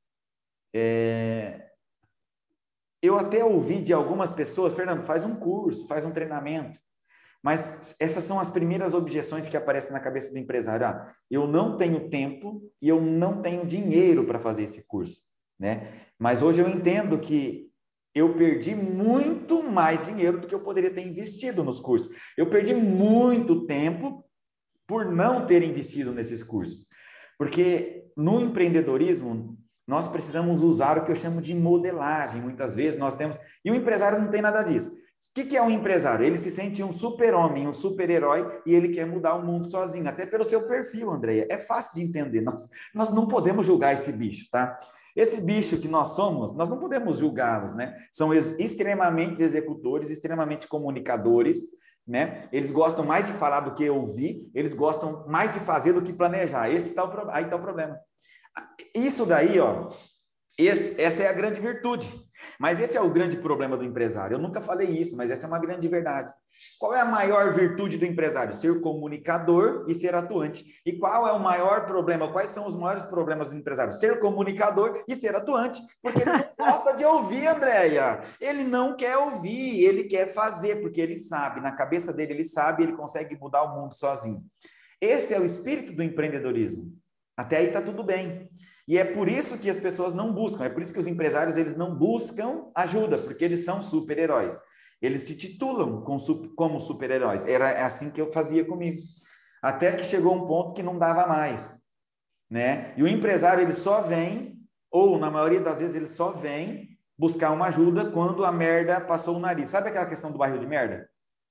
é... eu até ouvi de algumas pessoas, Fernando, faz um curso, faz um treinamento. Mas essas são as primeiras objeções que aparecem na cabeça do empresário. Ah, eu não tenho tempo e eu não tenho dinheiro para fazer esse curso, né? Mas hoje eu entendo que eu perdi muito mais dinheiro do que eu poderia ter investido nos cursos. Eu perdi muito tempo por não ter investido nesses cursos. Porque no empreendedorismo, nós precisamos usar o que eu chamo de modelagem. Muitas vezes nós temos. E o empresário não tem nada disso. O que, é um empresário? Ele se sente um super-homem, um super-herói e ele quer mudar o mundo sozinho, até pelo seu perfil, Andréia. É fácil de entender. Nós, nós não podemos julgar esse bicho, tá? Esse bicho que nós somos, nós não podemos julgá-los, né? São extremamente executores, extremamente comunicadores, né? Eles gostam mais de falar do que ouvir, eles gostam mais de fazer do que planejar. Esse tá o, aí está o problema. Isso daí, ó, esse, essa é a grande virtude. Mas esse é o grande problema do empresário. Eu nunca falei isso, mas essa é uma grande verdade. Qual é a maior virtude do empresário? Ser comunicador e ser atuante. E qual é o maior problema? Quais são os maiores problemas do empresário? Ser comunicador e ser atuante. Porque ele não gosta de ouvir, Andréia. Ele não quer ouvir, ele quer fazer, porque ele sabe, na cabeça dele ele sabe, ele consegue mudar o mundo sozinho. Esse é o espírito do empreendedorismo. Até aí está tudo bem. E é por isso que as pessoas não buscam, é por isso que os empresários eles não buscam ajuda, porque eles são super-heróis. Eles se titulam como super-heróis. Era assim que eu fazia comigo. Até que chegou um ponto que não dava mais, né? E o empresário ele só vem, ou na maioria das vezes ele só vem buscar uma ajuda quando a merda passou o nariz. Sabe aquela questão do barril de merda?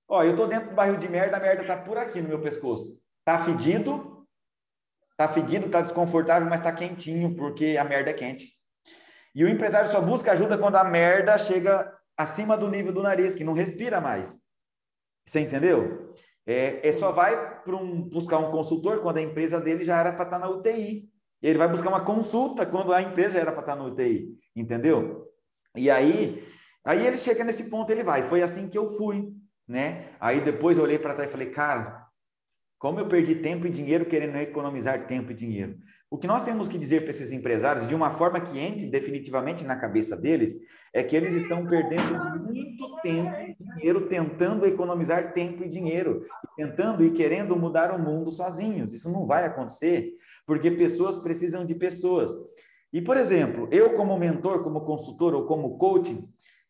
Ó, eu tô dentro do barril de merda, a merda tá por aqui no meu pescoço. Tá fedido, Tá fedido, tá desconfortável, mas tá quentinho, porque a merda é quente. E o empresário só busca ajuda quando a merda chega acima do nível do nariz, que não respira mais. Você entendeu? É, é só vai para um, buscar um consultor quando a empresa dele já era para estar tá na UTI. Ele vai buscar uma consulta quando a empresa já era para estar tá na UTI. Entendeu? E aí, aí ele chega nesse ponto, ele vai. Foi assim que eu fui, né? Aí depois eu olhei para trás e falei, cara, Como eu perdi tempo e dinheiro querendo economizar tempo e dinheiro? O que nós temos que dizer para esses empresários, de uma forma que entre definitivamente na cabeça deles, é que eles estão perdendo muito tempo e dinheiro tentando economizar tempo e dinheiro, tentando e querendo mudar o mundo sozinhos. Isso não vai acontecer, porque pessoas precisam de pessoas. E, por exemplo, eu como mentor, como consultor ou como coach,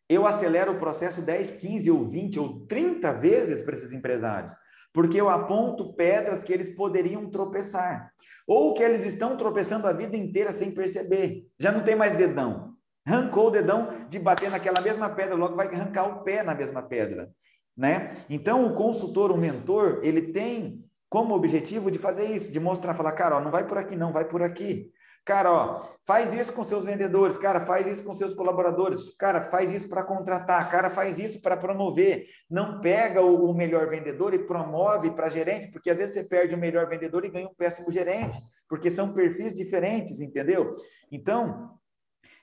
eu acelero o processo 10, 15 ou 20 ou 30 vezes para esses empresários, porque eu aponto pedras que eles poderiam tropeçar, ou que eles estão tropeçando a vida inteira sem perceber. Já não tem mais dedão. Arrancou o dedão de bater naquela mesma pedra, logo vai arrancar o pé na mesma pedra, né? Então o consultor, o mentor, ele tem como objetivo de fazer isso, de mostrar, falar, cara, ó, não vai por aqui não, vai por aqui. Cara, ó, faz isso com seus vendedores, cara, faz isso com seus colaboradores, cara, faz isso para contratar, cara, faz isso para promover. Não pega o, o, melhor vendedor e promove para gerente, porque às vezes você perde o melhor vendedor e ganha um péssimo gerente, porque são perfis diferentes, entendeu? Então,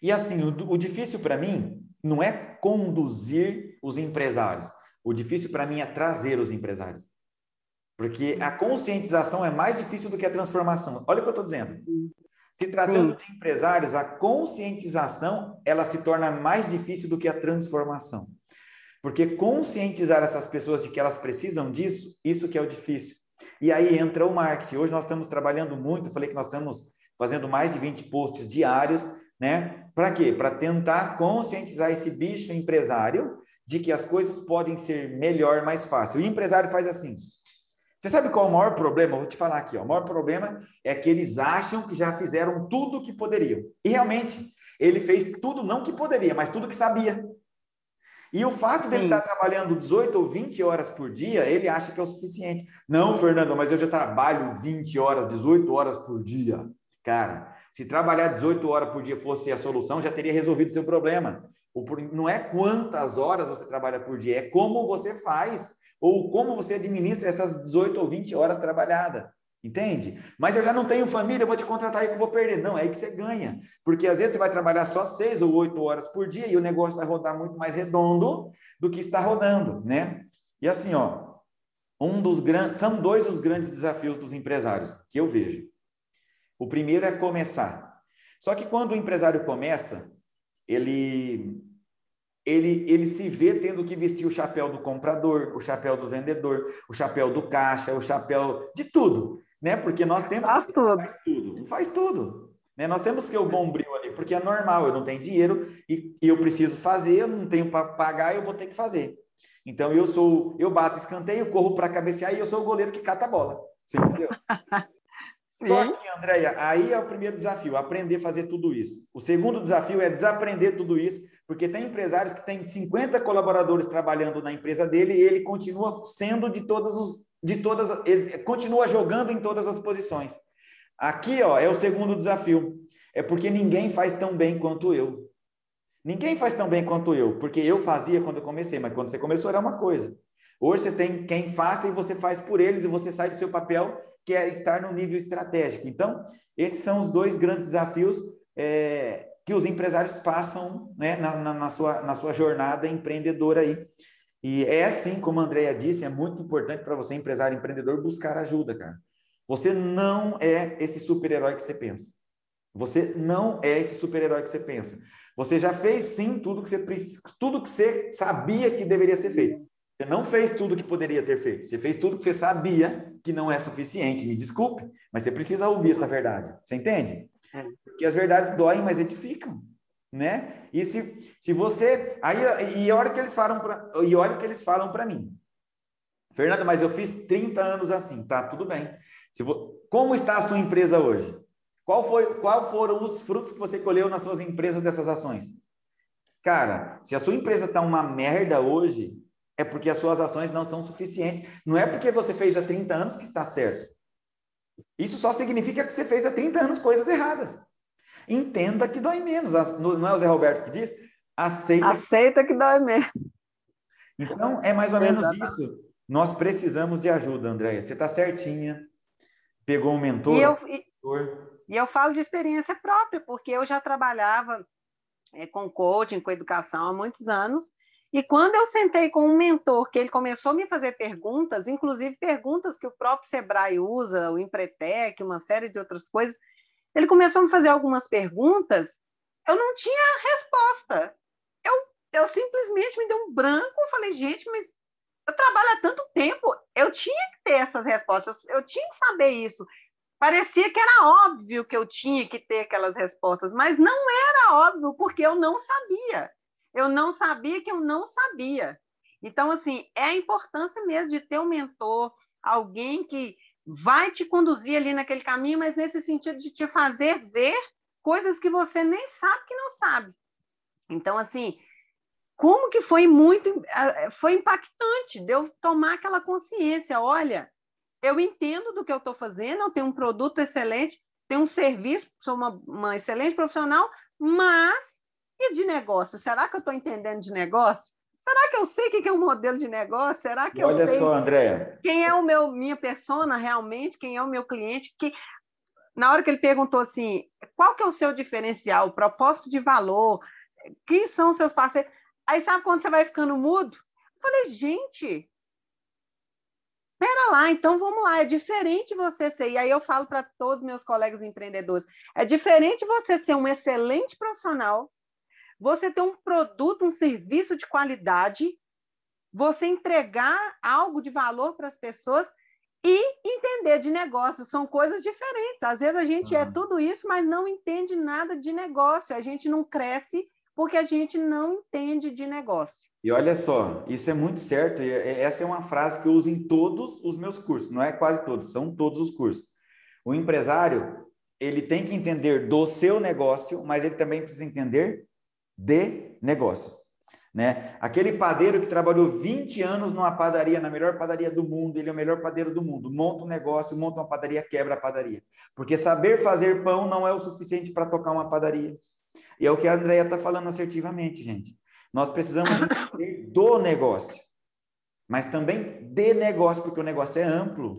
e assim, o, o difícil para mim não é conduzir os empresários, o difícil para mim é trazer os empresários. Porque a conscientização é mais difícil do que a transformação. Olha o que eu estou dizendo. Se tratando Sim. de empresários, a conscientização ela se torna mais difícil do que a transformação. Porque conscientizar essas pessoas de que elas precisam disso, isso que é o difícil. E aí entra o marketing. Hoje nós estamos trabalhando muito, falei que nós estamos fazendo mais de 20 posts diários, né? Para quê? Para tentar conscientizar esse bicho empresário de que as coisas podem ser melhor, mais fácil. O empresário faz assim: você sabe qual é o maior problema? vou te falar aqui. Ó. O maior problema é que eles acham que já fizeram tudo o que poderiam. E realmente, ele fez tudo, não que poderia, mas tudo que sabia. E o fato Sim. de ele estar trabalhando 18 ou 20 horas por dia, ele acha que é o suficiente. Não, Fernando, mas eu já trabalho 20 horas, 18 horas por dia. Cara, se trabalhar 18 horas por dia fosse a solução, já teria resolvido o seu problema. Não é quantas horas você trabalha por dia, é como você faz ou como você administra essas 18 ou 20 horas trabalhadas. Entende? Mas eu já não tenho família, eu vou te contratar aí que eu vou perder. Não, é aí que você ganha. Porque às vezes você vai trabalhar só seis ou oito horas por dia e o negócio vai rodar muito mais redondo do que está rodando, né? E assim, ó, um dos grandes, são dois os grandes desafios dos empresários que eu vejo. O primeiro é começar. Só que quando o empresário começa, ele ele, ele se vê tendo que vestir o chapéu do comprador, o chapéu do vendedor, o chapéu do caixa, o chapéu de tudo, né? Porque nós temos faz que tudo. faz tudo, faz tudo. Né? Nós temos que o bombril ali, porque é normal, eu não tenho dinheiro e, e eu preciso fazer, eu não tenho para pagar, eu vou ter que fazer. Então eu sou, eu bato escanteio, corro para cabecear e eu sou o goleiro que cata a bola. Você entendeu? Sim. Só que, Andréia, aí é o primeiro desafio, aprender a fazer tudo isso. O segundo desafio é desaprender tudo isso porque tem empresários que têm 50 colaboradores trabalhando na empresa dele e ele continua sendo de todas os de todas ele continua jogando em todas as posições. Aqui, ó, é o segundo desafio. É porque ninguém faz tão bem quanto eu. Ninguém faz tão bem quanto eu, porque eu fazia quando eu comecei, mas quando você começou era uma coisa. Hoje você tem quem faça e você faz por eles e você sai do seu papel, que é estar no nível estratégico. Então, esses são os dois grandes desafios é, que os empresários passam né, na, na, na, sua, na sua jornada empreendedora aí. E é assim, como a Andrea disse, é muito importante para você, empresário empreendedor, buscar ajuda, cara. Você não é esse super-herói que você pensa. Você não é esse super-herói que você pensa. Você já fez sim tudo que você tudo que você sabia que deveria ser feito. Você não fez tudo que poderia ter feito. Você fez tudo que você sabia que não é suficiente. Me desculpe, mas você precisa ouvir essa verdade. Você entende? Porque as verdades doem, mas edificam, né? E se, se você aí e olha que eles falam para e olha que eles falam para mim. Fernando, mas eu fiz 30 anos assim, tá? Tudo bem. Se vo... Como está a sua empresa hoje? Qual foi qual foram os frutos que você colheu nas suas empresas dessas ações? Cara, se a sua empresa está uma merda hoje, é porque as suas ações não são suficientes. Não é porque você fez há 30 anos que está certo. Isso só significa que você fez há 30 anos coisas erradas. Entenda que dói menos. Não é o Zé Roberto que diz? Aceita, Aceita que dói menos. Então, é mais ou menos isso. Nós precisamos de ajuda, Andréia. Você está certinha. Pegou um mentor. E eu, e, e eu falo de experiência própria, porque eu já trabalhava é, com coaching, com educação há muitos anos. E quando eu sentei com um mentor, que ele começou a me fazer perguntas, inclusive perguntas que o próprio Sebrae usa, o Empretec, uma série de outras coisas, ele começou a me fazer algumas perguntas, eu não tinha resposta. Eu, eu simplesmente me dei um branco, falei, gente, mas eu trabalho há tanto tempo, eu tinha que ter essas respostas, eu tinha que saber isso. Parecia que era óbvio que eu tinha que ter aquelas respostas, mas não era óbvio, porque eu não sabia. Eu não sabia que eu não sabia. Então, assim, é a importância mesmo de ter um mentor, alguém que vai te conduzir ali naquele caminho, mas nesse sentido de te fazer ver coisas que você nem sabe que não sabe. Então, assim, como que foi muito, foi impactante, de eu tomar aquela consciência, olha, eu entendo do que eu estou fazendo, eu tenho um produto excelente, tenho um serviço, sou uma, uma excelente profissional, mas e de negócio? Será que eu estou entendendo de negócio? Será que eu sei o que é um modelo de negócio? Será que eu Olha sei só, Andréa. quem é o meu minha persona realmente? Quem é o meu cliente? Que na hora que ele perguntou assim, qual que é o seu diferencial, o propósito de valor, quem são os seus parceiros? Aí sabe quando você vai ficando mudo? Eu falei, gente, Pera lá, então vamos lá, é diferente você ser, e aí eu falo para todos os meus colegas empreendedores, é diferente você ser um excelente profissional, você ter um produto, um serviço de qualidade, você entregar algo de valor para as pessoas e entender de negócio. São coisas diferentes. Às vezes a gente uhum. é tudo isso, mas não entende nada de negócio. A gente não cresce porque a gente não entende de negócio. E olha só, isso é muito certo. É, essa é uma frase que eu uso em todos os meus cursos. Não é quase todos, são todos os cursos. O empresário, ele tem que entender do seu negócio, mas ele também precisa entender de negócios. Né? Aquele padeiro que trabalhou 20 anos numa padaria, na melhor padaria do mundo, ele é o melhor padeiro do mundo, monta um negócio, monta uma padaria, quebra a padaria. Porque saber fazer pão não é o suficiente para tocar uma padaria. E é o que a Andrea está falando assertivamente, gente. Nós precisamos do negócio, mas também de negócio, porque o negócio é amplo.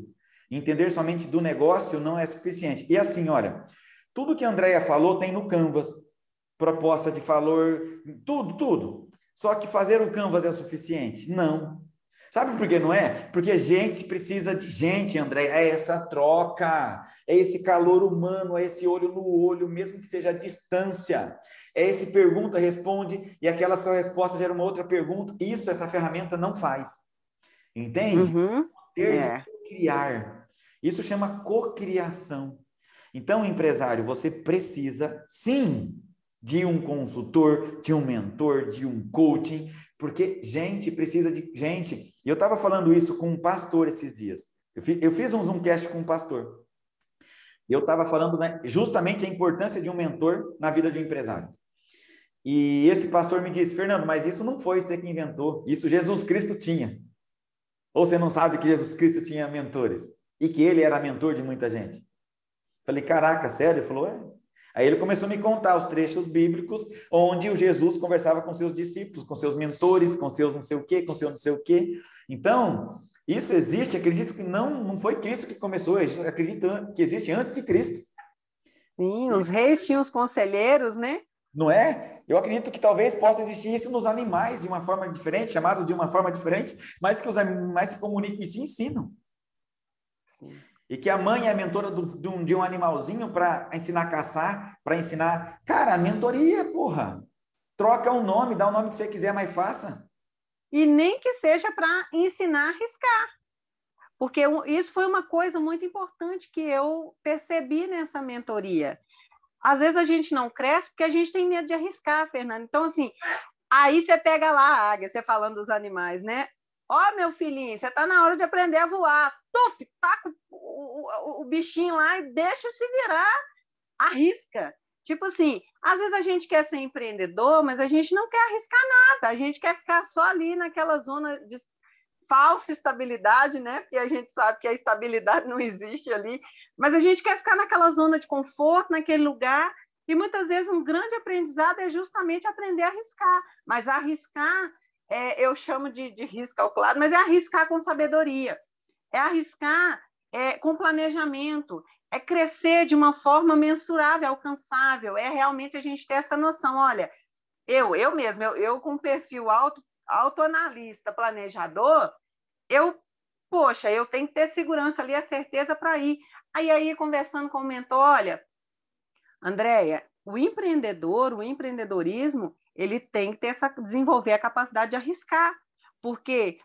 Entender somente do negócio não é suficiente. E assim, olha, tudo que a Andrea falou tem no Canvas proposta de valor, tudo, tudo. Só que fazer o Canvas é suficiente? Não. Sabe por que não é? Porque gente precisa de gente, André. É essa troca, é esse calor humano, é esse olho no olho, mesmo que seja a distância. É esse pergunta, responde, e aquela sua resposta gera uma outra pergunta. Isso essa ferramenta não faz. Entende? Uhum. Ter é. de criar. Isso chama cocriação. Então, empresário, você precisa, sim, de um consultor, de um mentor, de um coaching, porque gente precisa de gente. E eu estava falando isso com um pastor esses dias. Eu fiz, eu fiz um Zoomcast com um pastor. Eu estava falando né, justamente a importância de um mentor na vida de um empresário. E esse pastor me disse, Fernando, mas isso não foi você que inventou, isso Jesus Cristo tinha. Ou você não sabe que Jesus Cristo tinha mentores e que ele era mentor de muita gente? Falei, caraca, sério? Ele falou, é. Aí ele começou a me contar os trechos bíblicos onde o Jesus conversava com seus discípulos, com seus mentores, com seus não sei o quê, com seu não sei o quê. Então, isso existe, acredito que não, não foi Cristo que começou, acredito que existe antes de Cristo. Sim, os reis tinham os conselheiros, né? Não é? Eu acredito que talvez possa existir isso nos animais de uma forma diferente, chamado de uma forma diferente, mas que os animais se comunicam e se ensinam. Sim e que a mãe é a mentora do, de, um, de um animalzinho para ensinar a caçar, para ensinar. Cara, mentoria, porra. Troca um nome, dá o nome que você quiser, mas faça. E nem que seja para ensinar a arriscar. Porque isso foi uma coisa muito importante que eu percebi nessa mentoria. Às vezes a gente não cresce porque a gente tem medo de arriscar, Fernando. Então, assim, aí você pega lá a águia, você falando dos animais, né? Ó, oh, meu filhinho, você está na hora de aprender a voar. Tuf, taca o, o, o bichinho lá e deixa se virar. Arrisca. Tipo assim, às vezes a gente quer ser empreendedor, mas a gente não quer arriscar nada. A gente quer ficar só ali naquela zona de falsa estabilidade, né? Porque a gente sabe que a estabilidade não existe ali. Mas a gente quer ficar naquela zona de conforto, naquele lugar. E muitas vezes um grande aprendizado é justamente aprender a arriscar. Mas arriscar é, eu chamo de, de risco calculado, mas é arriscar com sabedoria, é arriscar é, com planejamento, é crescer de uma forma mensurável, alcançável, é realmente a gente ter essa noção, olha, eu, eu mesmo, eu, eu com perfil alto, autoanalista, planejador, eu, poxa, eu tenho que ter segurança ali, a certeza para ir. Aí, aí, conversando com o mentor, olha, Andréia, o empreendedor, o empreendedorismo, ele tem que ter essa, desenvolver a capacidade de arriscar, porque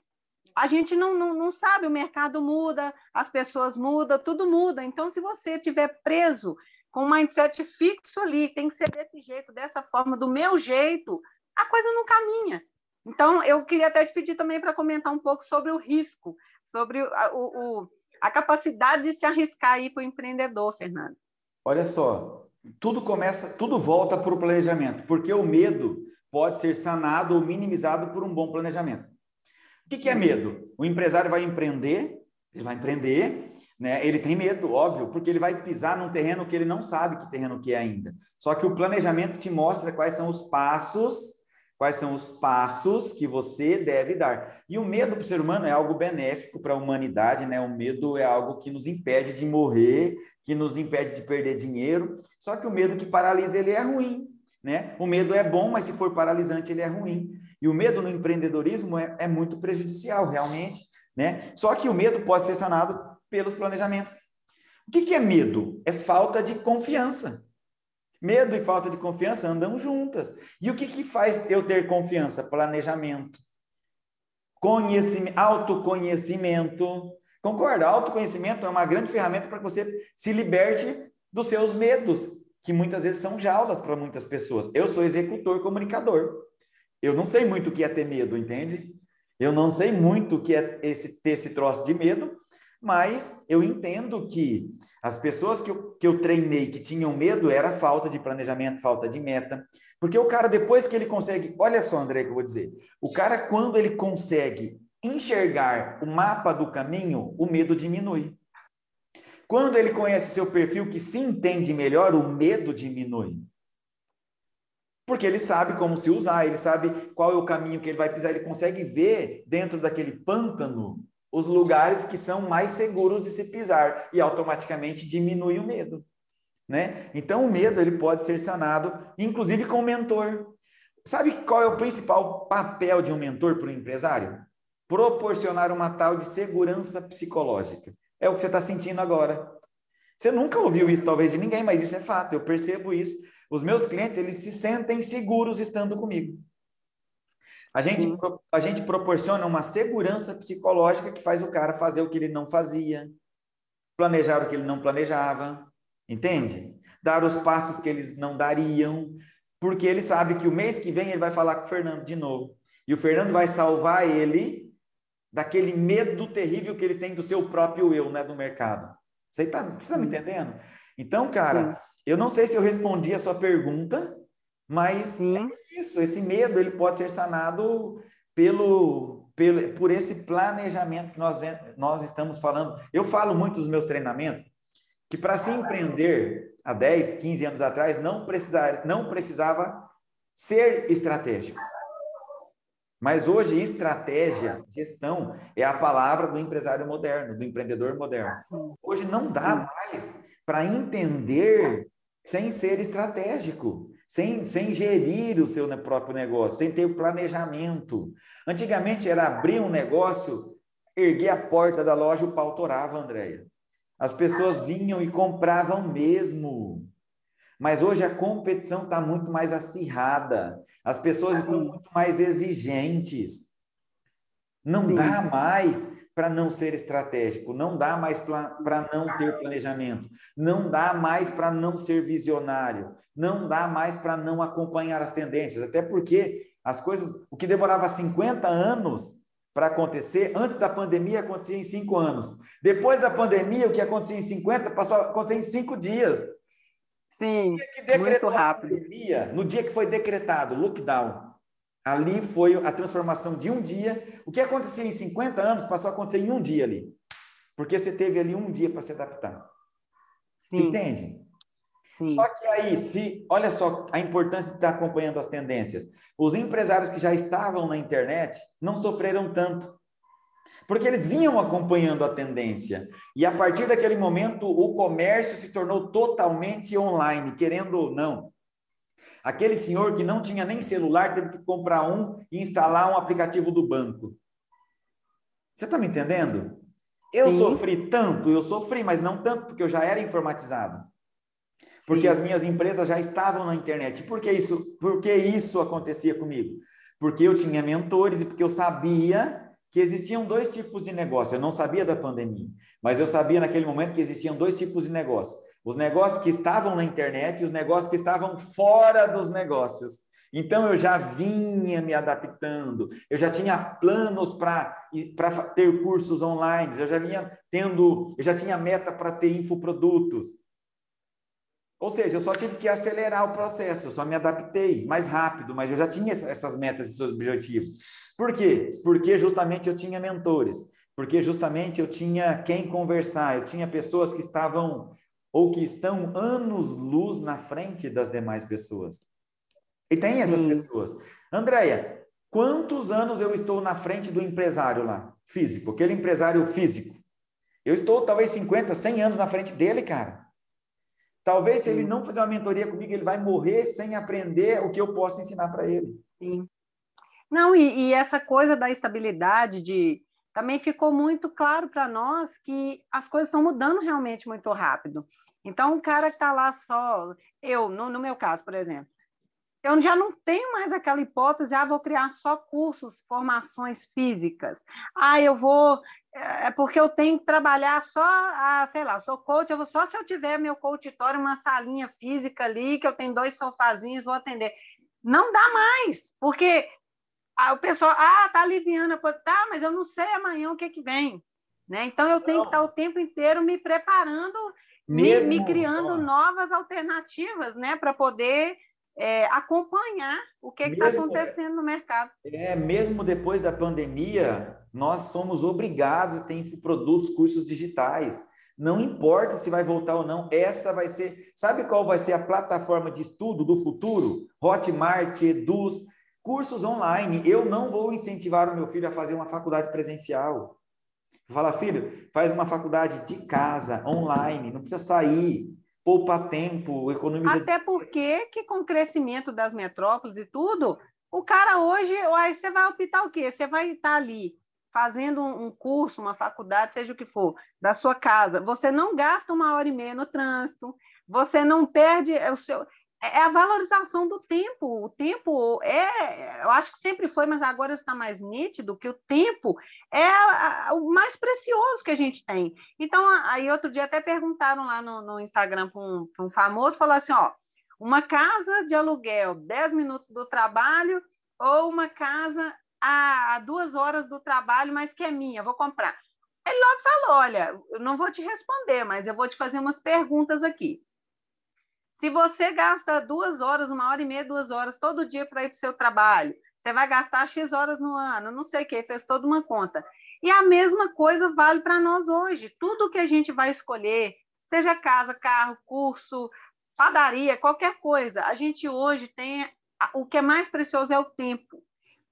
a gente não, não, não sabe, o mercado muda, as pessoas mudam, tudo muda. Então, se você estiver preso com um mindset fixo ali, tem que ser desse jeito, dessa forma, do meu jeito, a coisa não caminha. Então, eu queria até te pedir também para comentar um pouco sobre o risco, sobre a, o, a capacidade de se arriscar aí para o empreendedor, Fernando. Olha só, tudo começa, tudo volta para o planejamento, porque o medo pode ser sanado ou minimizado por um bom planejamento. O que, que é medo? O empresário vai empreender, ele vai empreender, né? Ele tem medo, óbvio, porque ele vai pisar num terreno que ele não sabe que terreno que é ainda. Só que o planejamento te mostra quais são os passos, quais são os passos que você deve dar. E o medo para o ser humano é algo benéfico para a humanidade, né? O medo é algo que nos impede de morrer, que nos impede de perder dinheiro. Só que o medo que paralisa ele é ruim, né? O medo é bom, mas se for paralisante ele é ruim. E o medo no empreendedorismo é, é muito prejudicial, realmente, né? Só que o medo pode ser sanado pelos planejamentos. O que, que é medo? É falta de confiança. Medo e falta de confiança andam juntas. E o que, que faz eu ter confiança? Planejamento. Conhecimento, autoconhecimento. Concorda? Autoconhecimento é uma grande ferramenta para que você se liberte dos seus medos, que muitas vezes são jaulas para muitas pessoas. Eu sou executor comunicador. Eu não sei muito o que é ter medo, entende? Eu não sei muito o que é esse, ter esse troço de medo, mas eu entendo que as pessoas que eu, que eu treinei que tinham medo era falta de planejamento, falta de meta. Porque o cara, depois que ele consegue, olha só, André, que eu vou dizer, o cara, quando ele consegue enxergar o mapa do caminho, o medo diminui. Quando ele conhece o seu perfil, que se entende melhor, o medo diminui. Porque ele sabe como se usar, ele sabe qual é o caminho que ele vai pisar, ele consegue ver dentro daquele pântano os lugares que são mais seguros de se pisar e automaticamente diminui o medo, né? Então o medo ele pode ser sanado, inclusive com o mentor. Sabe qual é o principal papel de um mentor para o empresário? Proporcionar uma tal de segurança psicológica. É o que você está sentindo agora. Você nunca ouviu isso, talvez, de ninguém, mas isso é fato. Eu percebo isso. Os meus clientes, eles se sentem seguros estando comigo. A gente, a gente proporciona uma segurança psicológica que faz o cara fazer o que ele não fazia, planejar o que ele não planejava, entende? Dar os passos que eles não dariam, porque ele sabe que o mês que vem ele vai falar com o Fernando de novo. E o Fernando vai salvar ele daquele medo terrível que ele tem do seu próprio eu, né, do mercado. Você está tá me entendendo? Então, cara. Eu não sei se eu respondi a sua pergunta, mas é isso, esse medo ele pode ser sanado pelo, pelo por esse planejamento que nós, nós estamos falando. Eu falo muito nos meus treinamentos que para se empreender há 10, 15 anos atrás não, precisar, não precisava ser estratégico. Mas hoje, estratégia, gestão, é a palavra do empresário moderno, do empreendedor moderno. Hoje não dá mais para entender sem ser estratégico sem, sem gerir o seu próprio negócio, sem ter o planejamento. Antigamente era abrir um negócio, erguer a porta da loja, o pau torava, Andréia. As pessoas vinham e compravam mesmo. Mas hoje a competição está muito mais acirrada. As pessoas estão muito mais exigentes. Não Sim. dá mais para não ser estratégico, não dá mais para não ter planejamento, não dá mais para não ser visionário, não dá mais para não acompanhar as tendências, até porque as coisas, o que demorava 50 anos para acontecer, antes da pandemia acontecia em 5 anos. Depois da pandemia, o que acontecia em 50 passou a acontecer em 5 dias. Sim, muito rápido. Pandemia, no dia que foi decretado lockdown, Ali foi a transformação de um dia. O que acontecia em 50 anos passou a acontecer em um dia ali. Porque você teve ali um dia para se adaptar. Sim. Você entende? Sim. Só que aí, se olha só a importância de estar acompanhando as tendências. Os empresários que já estavam na internet não sofreram tanto. Porque eles vinham acompanhando a tendência. E a partir daquele momento, o comércio se tornou totalmente online, querendo ou não. Aquele senhor que não tinha nem celular teve que comprar um e instalar um aplicativo do banco. Você está me entendendo? Eu Sim. sofri tanto, eu sofri, mas não tanto, porque eu já era informatizado. Sim. Porque as minhas empresas já estavam na internet. Por que isso, por que isso acontecia comigo? Porque eu tinha mentores e porque eu sabia que existiam dois tipos de negócio. Eu não sabia da pandemia, mas eu sabia naquele momento que existiam dois tipos de negócio. Os negócios que estavam na internet e os negócios que estavam fora dos negócios. Então eu já vinha me adaptando, eu já tinha planos para ter cursos online, eu já vinha tendo, eu já tinha meta para ter infoprodutos. Ou seja, eu só tive que acelerar o processo, eu só me adaptei mais rápido, mas eu já tinha essas metas e seus objetivos. Por quê? Porque justamente eu tinha mentores, porque justamente eu tinha quem conversar, eu tinha pessoas que estavam ou que estão anos-luz na frente das demais pessoas. E tem essas Sim. pessoas. Andréia, quantos anos eu estou na frente do empresário lá, físico, aquele empresário físico? Eu estou talvez 50, 100 anos na frente dele, cara. Talvez se ele não fizer uma mentoria comigo, ele vai morrer sem aprender o que eu posso ensinar para ele. Sim. Não, e, e, essa coisa da estabilidade, de também ficou muito claro para nós que as coisas estão mudando realmente muito rápido. Então, o cara que está lá só, eu, no, no meu caso, por exemplo, eu já não tenho mais aquela hipótese, ah, vou criar só cursos, formações físicas. Ah, eu vou, é, é porque eu tenho que trabalhar só, ah, sei lá, sou coach, eu vou, só se eu tiver meu coachitório, uma salinha física ali, que eu tenho dois sofazinhos, vou atender. Não dá mais, porque o pessoal, ah, tá aliviando, tá, mas eu não sei amanhã o que que vem, né? Então eu tenho não. que estar o tempo inteiro me preparando, me, me criando novas alternativas, né, para poder é, acompanhar o que está acontecendo no mercado. É, mesmo depois da pandemia, nós somos obrigados a ter produtos, cursos digitais. Não importa se vai voltar ou não, essa vai ser. Sabe qual vai ser a plataforma de estudo do futuro? Hotmart, Eduz, cursos online. Eu não vou incentivar o meu filho a fazer uma faculdade presencial. Vou falar, filho, faz uma faculdade de casa, online, não precisa sair poupa tempo, economiza. Até porque que com o crescimento das metrópoles e tudo, o cara hoje, aí você vai optar o quê? Você vai estar ali fazendo um curso, uma faculdade, seja o que for, da sua casa. Você não gasta uma hora e meia no trânsito, você não perde o seu é a valorização do tempo. O tempo é, eu acho que sempre foi, mas agora está mais nítido que o tempo é o mais precioso que a gente tem. Então, aí outro dia até perguntaram lá no, no Instagram para um, um, famoso, falou assim, ó, uma casa de aluguel, 10 minutos do trabalho, ou uma casa a, a duas horas do trabalho, mas que é minha, vou comprar. Ele logo falou, olha, eu não vou te responder, mas eu vou te fazer umas perguntas aqui. Se você gasta duas horas, uma hora e meia, duas horas todo dia para ir para o seu trabalho, você vai gastar X horas no ano, não sei o que, fez toda uma conta. E a mesma coisa vale para nós hoje. Tudo que a gente vai escolher, seja casa, carro, curso, padaria, qualquer coisa, a gente hoje tem. O que é mais precioso é o tempo.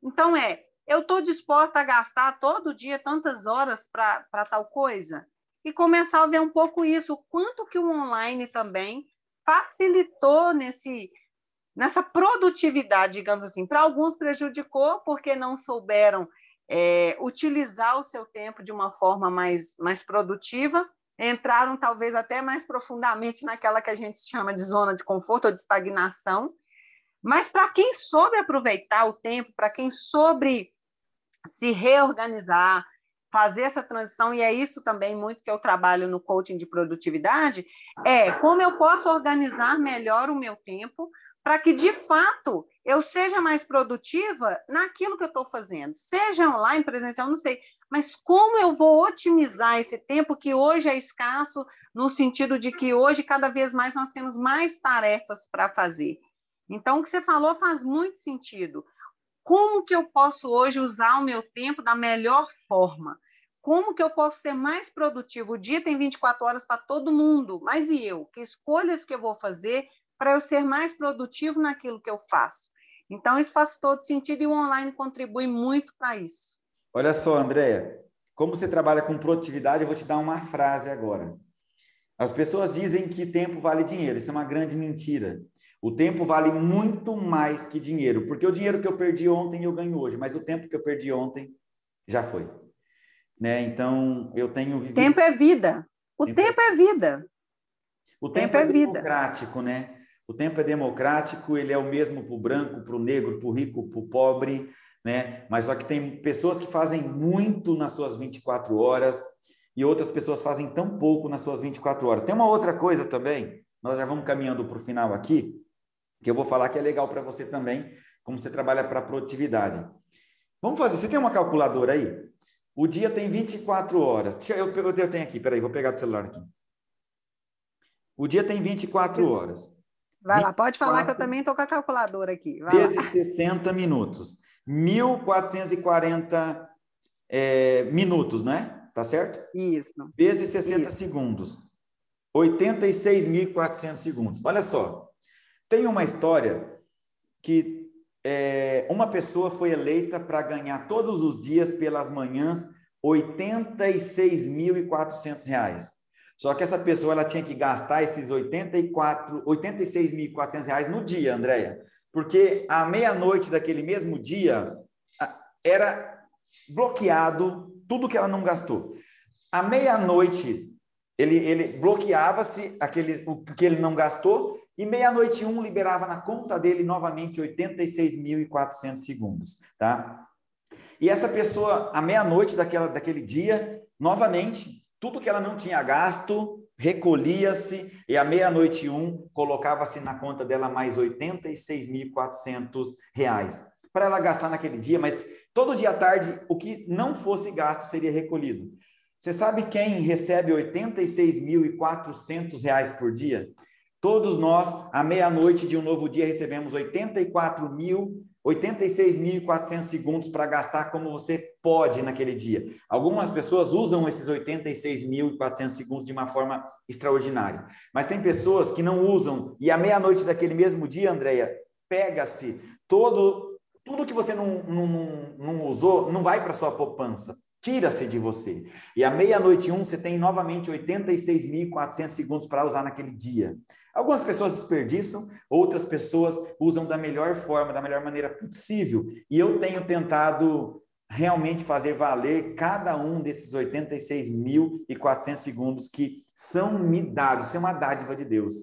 Então, é, eu estou disposta a gastar todo dia tantas horas para tal coisa? E começar a ver um pouco isso, o quanto que o online também facilitou nesse nessa produtividade, digamos assim. Para alguns prejudicou porque não souberam é, utilizar o seu tempo de uma forma mais, mais produtiva, entraram talvez até mais profundamente naquela que a gente chama de zona de conforto ou de estagnação. Mas para quem soube aproveitar o tempo, para quem soube se reorganizar, fazer essa transição, e é isso também muito que eu trabalho no coaching de produtividade, é como eu posso organizar melhor o meu tempo para que, de fato, eu seja mais produtiva naquilo que eu estou fazendo, seja online, presencial, não sei, mas como eu vou otimizar esse tempo que hoje é escasso, no sentido de que hoje, cada vez mais, nós temos mais tarefas para fazer. Então, o que você falou faz muito sentido como que eu posso hoje usar o meu tempo da melhor forma? Como que eu posso ser mais produtivo? O dia tem 24 horas para todo mundo, mas e eu? Que escolhas que eu vou fazer para eu ser mais produtivo naquilo que eu faço? Então, isso faz todo sentido e o online contribui muito para isso. Olha só, Andréia, como você trabalha com produtividade, eu vou te dar uma frase agora. As pessoas dizem que tempo vale dinheiro, isso é uma grande mentira. O tempo vale muito mais que dinheiro, porque o dinheiro que eu perdi ontem eu ganho hoje, mas o tempo que eu perdi ontem já foi. Né? Então, eu tenho vivido... Tempo é vida. O tempo, tempo é vida. O tempo, tempo é, é democrático, né? O tempo é democrático, ele é o mesmo para o branco, para o negro, para o rico, para o pobre, né? Mas só que tem pessoas que fazem muito nas suas 24 horas e outras pessoas fazem tão pouco nas suas 24 horas. Tem uma outra coisa também, nós já vamos caminhando para o final aqui, que eu vou falar que é legal para você também, como você trabalha para produtividade. Vamos fazer, você tem uma calculadora aí? O dia tem 24 horas. Deixa eu, eu, eu tenho aqui, peraí, vou pegar o celular aqui. O dia tem 24 horas. Vai lá, pode falar que eu também estou com a calculadora aqui. Vai vezes lá. 60 minutos. 1.440 é, minutos, não é? Tá certo? Isso. Vezes 60 Isso. segundos. 86.400 segundos. Olha só. Tem uma história que é, uma pessoa foi eleita para ganhar todos os dias pelas manhãs 86.400 reais. Só que essa pessoa ela tinha que gastar esses 84, 86.400 reais no dia, Andréia, porque à meia-noite daquele mesmo dia era bloqueado tudo que ela não gastou. À meia-noite ele, ele bloqueava-se o que ele não gastou e meia-noite um liberava na conta dele novamente 86.400 segundos, tá? E essa pessoa, à meia-noite daquela, daquele dia, novamente, tudo que ela não tinha gasto, recolhia-se e à meia-noite um colocava-se na conta dela mais R$ 86.400 para ela gastar naquele dia, mas todo dia à tarde o que não fosse gasto seria recolhido. Você sabe quem recebe R$ 86.400 por dia? Todos nós, à meia-noite de um novo dia, recebemos 84 mil 86.400 segundos para gastar como você pode naquele dia. Algumas pessoas usam esses 86.400 segundos de uma forma extraordinária, mas tem pessoas que não usam e à meia-noite daquele mesmo dia, Andréia, pega-se todo tudo que você não, não, não, não usou, não vai para sua poupança tira-se de você. E à meia-noite um, você tem novamente 86.400 segundos para usar naquele dia. Algumas pessoas desperdiçam, outras pessoas usam da melhor forma, da melhor maneira possível. E eu tenho tentado realmente fazer valer cada um desses 86.400 segundos que são me dados, isso é uma dádiva de Deus.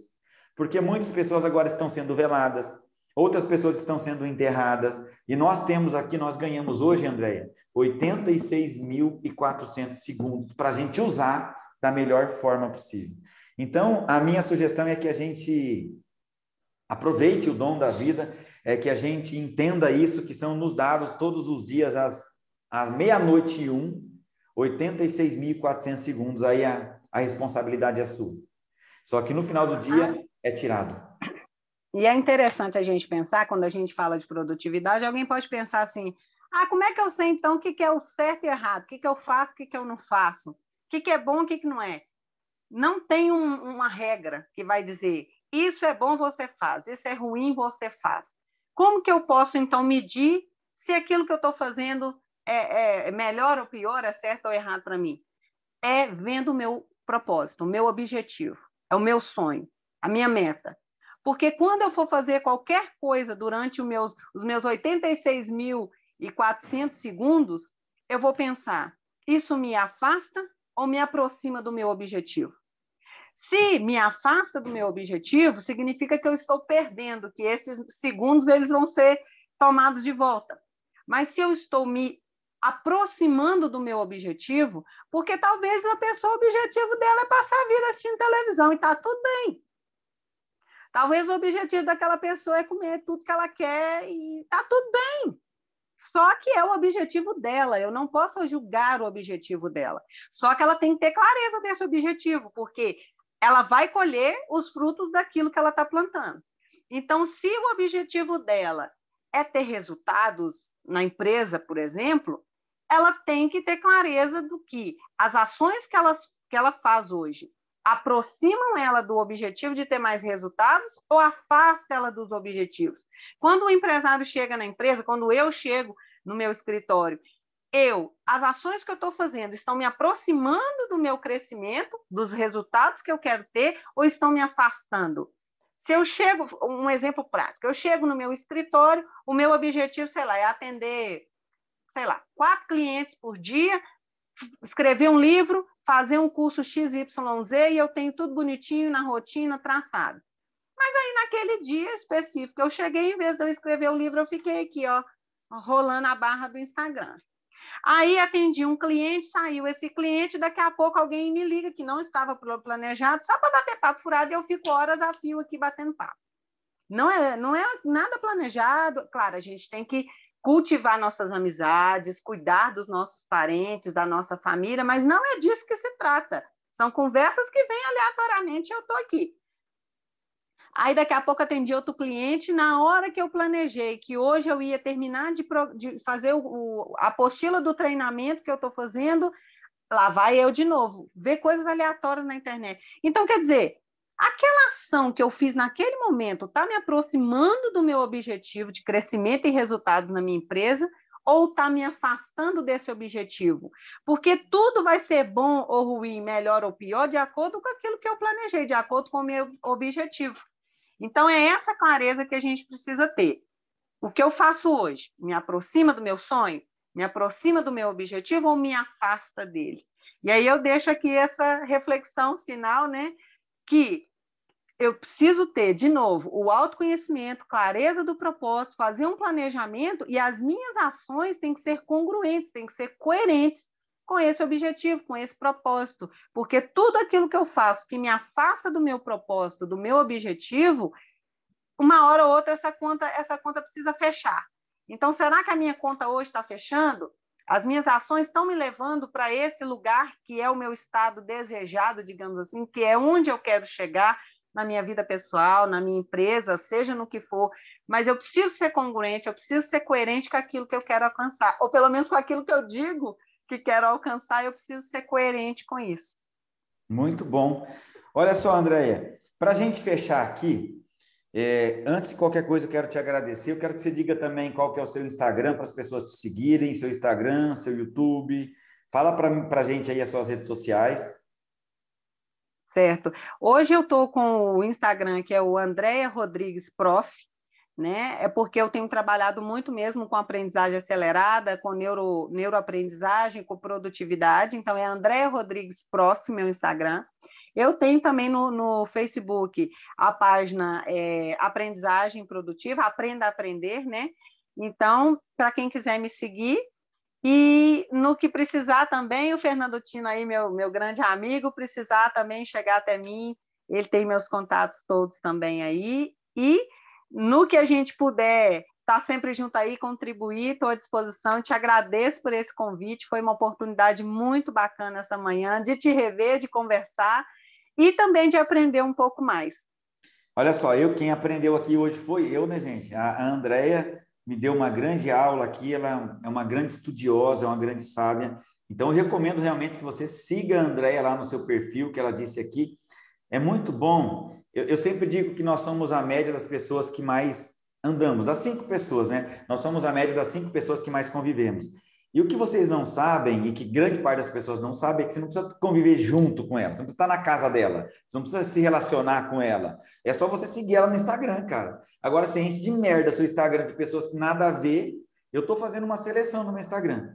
Porque muitas pessoas agora estão sendo veladas, outras pessoas estão sendo enterradas, e nós temos aqui, nós ganhamos hoje, Andréia, 86.400 segundos para a gente usar da melhor forma possível. Então, a minha sugestão é que a gente aproveite o dom da vida, é que a gente entenda isso, que são nos dados todos os dias às, às meia-noite e um, 86.400 segundos, aí a, a responsabilidade é sua. Só que no final do dia é tirado. E é interessante a gente pensar, quando a gente fala de produtividade, alguém pode pensar assim: ah, como é que eu sei então o que, é o certo e errado? O que, que eu faço, o que, que eu não faço? O que, que é bom, o que, que não é? Não tem um, uma regra que vai dizer isso é bom, você faz, isso é ruim, você faz. Como que eu posso então medir se aquilo que eu estou fazendo é, é melhor ou pior, é certo ou errado para mim? É vendo o meu propósito, o meu objetivo, é o meu sonho, a minha meta. Porque quando eu for fazer qualquer coisa durante os meus, os meus 86.400 segundos, eu vou pensar: isso me afasta ou me aproxima do meu objetivo? Se me afasta do meu objetivo, significa que eu estou perdendo, que esses segundos eles vão ser tomados de volta. Mas se eu estou me aproximando do meu objetivo, porque talvez a pessoa, o objetivo dela é passar a vida assistindo televisão e está tudo bem. Talvez o objetivo daquela pessoa é comer tudo que ela quer e tá tudo bem. Só que é o objetivo dela, eu não posso julgar o objetivo dela. Só que ela tem que ter clareza desse objetivo, porque ela vai colher os frutos daquilo que ela está plantando. Então, se o objetivo dela é ter resultados na empresa, por exemplo, ela tem que ter clareza do que as ações que ela, que ela faz hoje aproximam ela do objetivo de ter mais resultados ou afasta ela dos objetivos? Quando o empresário chega na empresa, quando eu chego no meu escritório, eu, as ações que eu estou fazendo estão me aproximando do meu crescimento, dos resultados que eu quero ter, ou estão me afastando? se eu chego, um exemplo prático, eu chego no meu escritório, o meu objetivo, sei lá, é atender, sei lá, quatro clientes por dia, escrever um livro, fazer um curso XYZ e eu tenho tudo bonitinho na rotina, traçado. Mas aí, naquele dia específico, eu cheguei, em vez de eu escrever o livro, eu fiquei aqui, ó, rolando a barra do Instagram. Aí atendi um cliente, saiu esse cliente, daqui a pouco alguém me liga que não estava planejado, só para bater papo furado, e eu fico horas a fio aqui batendo papo. Não é, não é nada planejado. Claro, a gente tem que cultivar nossas amizades, cuidar dos nossos parentes, da nossa família, mas não é disso que se trata. São conversas que vêm aleatoriamente eu estou aqui. Aí daqui a pouco atendi outro cliente, na hora que eu planejei que hoje eu ia terminar de, de fazer o, o, a apostila do treinamento que eu estou fazendo, lá vai eu de novo, ver coisas aleatórias na internet. Então, quer dizer, aquela ação que eu fiz naquele momento está me aproximando do meu objetivo de crescimento e resultados na minha empresa ou está me afastando desse objetivo? Porque tudo vai ser bom ou ruim, melhor ou pior, de acordo com aquilo que eu planejei, de acordo com o meu objetivo. Então, é essa clareza que a gente precisa ter. O que eu faço hoje? Me aproxima do meu sonho? Me aproxima do meu objetivo ou me afasta dele? E aí eu deixo aqui essa reflexão final, né? Que eu preciso ter, de novo, o autoconhecimento, clareza do propósito, fazer um planejamento e as minhas ações têm que ser congruentes, têm que ser coerentes com esse objetivo, com esse propósito, porque tudo aquilo que eu faço que me afasta do meu propósito, do meu objetivo, uma hora ou outra essa conta, essa conta precisa fechar. Então, será que a minha conta hoje está fechando? As minhas ações estão me levando para esse lugar que é o meu estado desejado, digamos assim, que é onde eu quero chegar na minha vida pessoal, na minha empresa, seja no que for, mas eu preciso ser congruente, eu preciso ser coerente com aquilo que eu quero alcançar, ou pelo menos com aquilo que eu digo que quero alcançar, eu preciso ser coerente com isso. Muito bom. Olha só, Andréia, para a gente fechar aqui, é, antes de qualquer coisa, eu quero te agradecer. Eu quero que você diga também qual que é o seu Instagram para as pessoas te seguirem, seu Instagram, seu YouTube. Fala para a gente aí as suas redes sociais. Certo. Hoje eu estou com o Instagram, que é o Andréia Rodrigues Prof, né? É porque eu tenho trabalhado muito mesmo com aprendizagem acelerada, com neuro, neuroaprendizagem, com produtividade. Então, é André Rodrigues Prof, meu Instagram. Eu tenho também no, no Facebook a página é, Aprendizagem Produtiva, Aprenda a Aprender, né? Então, para quem quiser me seguir, e no que precisar também, o Fernando Tino aí, meu, meu grande amigo, precisar também chegar até mim, ele tem meus contatos todos também aí. E no que a gente puder tá sempre junto aí, contribuir, estou à disposição. Te agradeço por esse convite, foi uma oportunidade muito bacana essa manhã de te rever, de conversar e também de aprender um pouco mais. Olha só, eu quem aprendeu aqui hoje foi eu, né, gente? A Andrea me deu uma grande aula aqui, ela é uma grande estudiosa, é uma grande sábia. Então, eu recomendo realmente que você siga a Andrea lá no seu perfil, que ela disse aqui. É muito bom eu, eu sempre digo que nós somos a média das pessoas que mais andamos, das cinco pessoas, né? Nós somos a média das cinco pessoas que mais convivemos. E o que vocês não sabem, e que grande parte das pessoas não sabe, é que você não precisa conviver junto com ela, você não precisa estar na casa dela, você não precisa se relacionar com ela. É só você seguir ela no Instagram, cara. Agora, se gente de merda seu Instagram de pessoas que nada a ver, eu estou fazendo uma seleção no meu Instagram.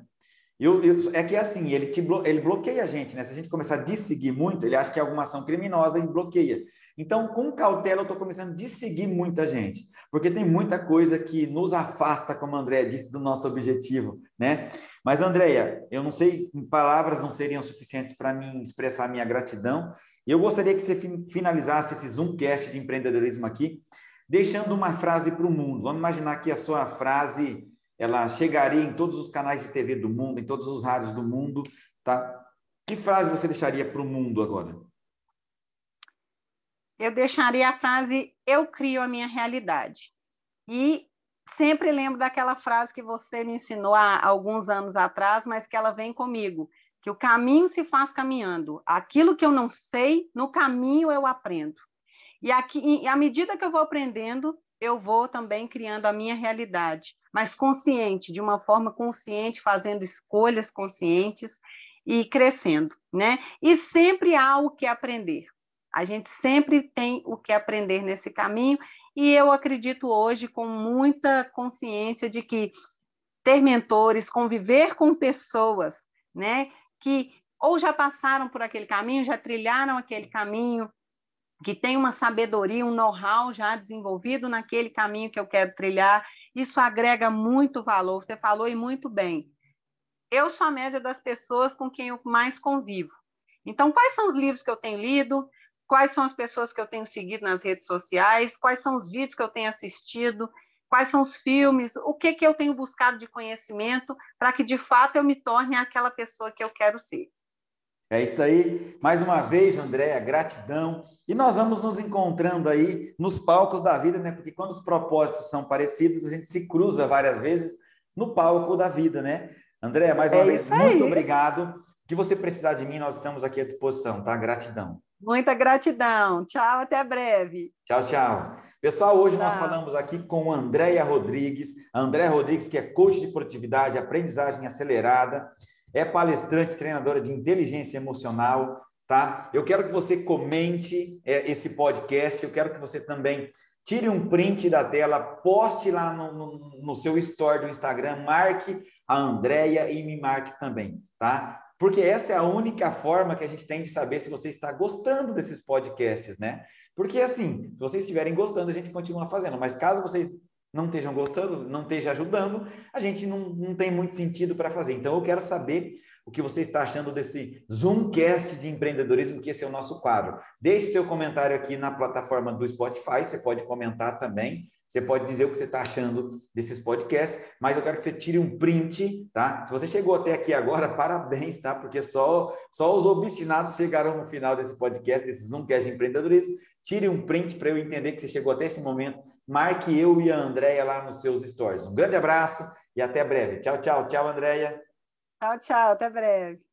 Eu, eu, é que é assim, ele, te blo, ele bloqueia a gente, né? Se a gente começar a seguir muito, ele acha que é alguma ação criminosa e bloqueia. Então, com cautela, eu estou começando a seguir muita gente, porque tem muita coisa que nos afasta, como a Andréia disse, do nosso objetivo, né? Mas, Andréia, eu não sei, palavras não seriam suficientes para mim expressar minha gratidão. Eu gostaria que você finalizasse esse Zoomcast de empreendedorismo aqui, deixando uma frase para o mundo. Vamos imaginar que a sua frase ela chegaria em todos os canais de TV do mundo, em todos os rádios do mundo, tá? Que frase você deixaria para o mundo agora? Eu deixaria a frase eu crio a minha realidade. E sempre lembro daquela frase que você me ensinou há alguns anos atrás, mas que ela vem comigo, que o caminho se faz caminhando. Aquilo que eu não sei, no caminho eu aprendo. E, aqui, e à medida que eu vou aprendendo, eu vou também criando a minha realidade, mas consciente, de uma forma consciente, fazendo escolhas conscientes e crescendo, né? E sempre há o que aprender. A gente sempre tem o que aprender nesse caminho, e eu acredito hoje com muita consciência de que ter mentores, conviver com pessoas, né, que ou já passaram por aquele caminho, já trilharam aquele caminho, que tem uma sabedoria, um know-how já desenvolvido naquele caminho que eu quero trilhar, isso agrega muito valor. Você falou e muito bem. Eu sou a média das pessoas com quem eu mais convivo. Então, quais são os livros que eu tenho lido? Quais são as pessoas que eu tenho seguido nas redes sociais? Quais são os vídeos que eu tenho assistido? Quais são os filmes? O que, que eu tenho buscado de conhecimento para que, de fato, eu me torne aquela pessoa que eu quero ser? É isso aí. Mais uma vez, Andréa, gratidão. E nós vamos nos encontrando aí nos palcos da vida, né? Porque quando os propósitos são parecidos, a gente se cruza várias vezes no palco da vida, né? Andréa, mais uma é vez, muito obrigado. Que você precisar de mim, nós estamos aqui à disposição, tá? Gratidão. Muita gratidão. Tchau, até breve. Tchau, tchau. Pessoal, hoje tchau. nós falamos aqui com Andréia Rodrigues. A Andréia Rodrigues, que é coach de produtividade, aprendizagem acelerada é palestrante, treinadora de inteligência emocional, tá? Eu quero que você comente é, esse podcast, eu quero que você também tire um print da tela, poste lá no, no, no seu story do Instagram, marque a Andrea e me marque também, tá? Porque essa é a única forma que a gente tem de saber se você está gostando desses podcasts, né? Porque assim, se vocês estiverem gostando, a gente continua fazendo, mas caso vocês não estejam gostando, não esteja ajudando, a gente não, não tem muito sentido para fazer. Então, eu quero saber o que você está achando desse Zoomcast de empreendedorismo, que esse é o nosso quadro. Deixe seu comentário aqui na plataforma do Spotify, você pode comentar também, você pode dizer o que você está achando desses podcasts, mas eu quero que você tire um print, tá? Se você chegou até aqui agora, parabéns, tá? Porque só, só os obstinados chegaram no final desse podcast, desse Zoomcast de empreendedorismo. Tire um print para eu entender que você chegou até esse momento. Marque eu e a Andréia lá nos seus stories. Um grande abraço e até breve. Tchau, tchau. Tchau, Andréia. Tchau, tchau. Até breve.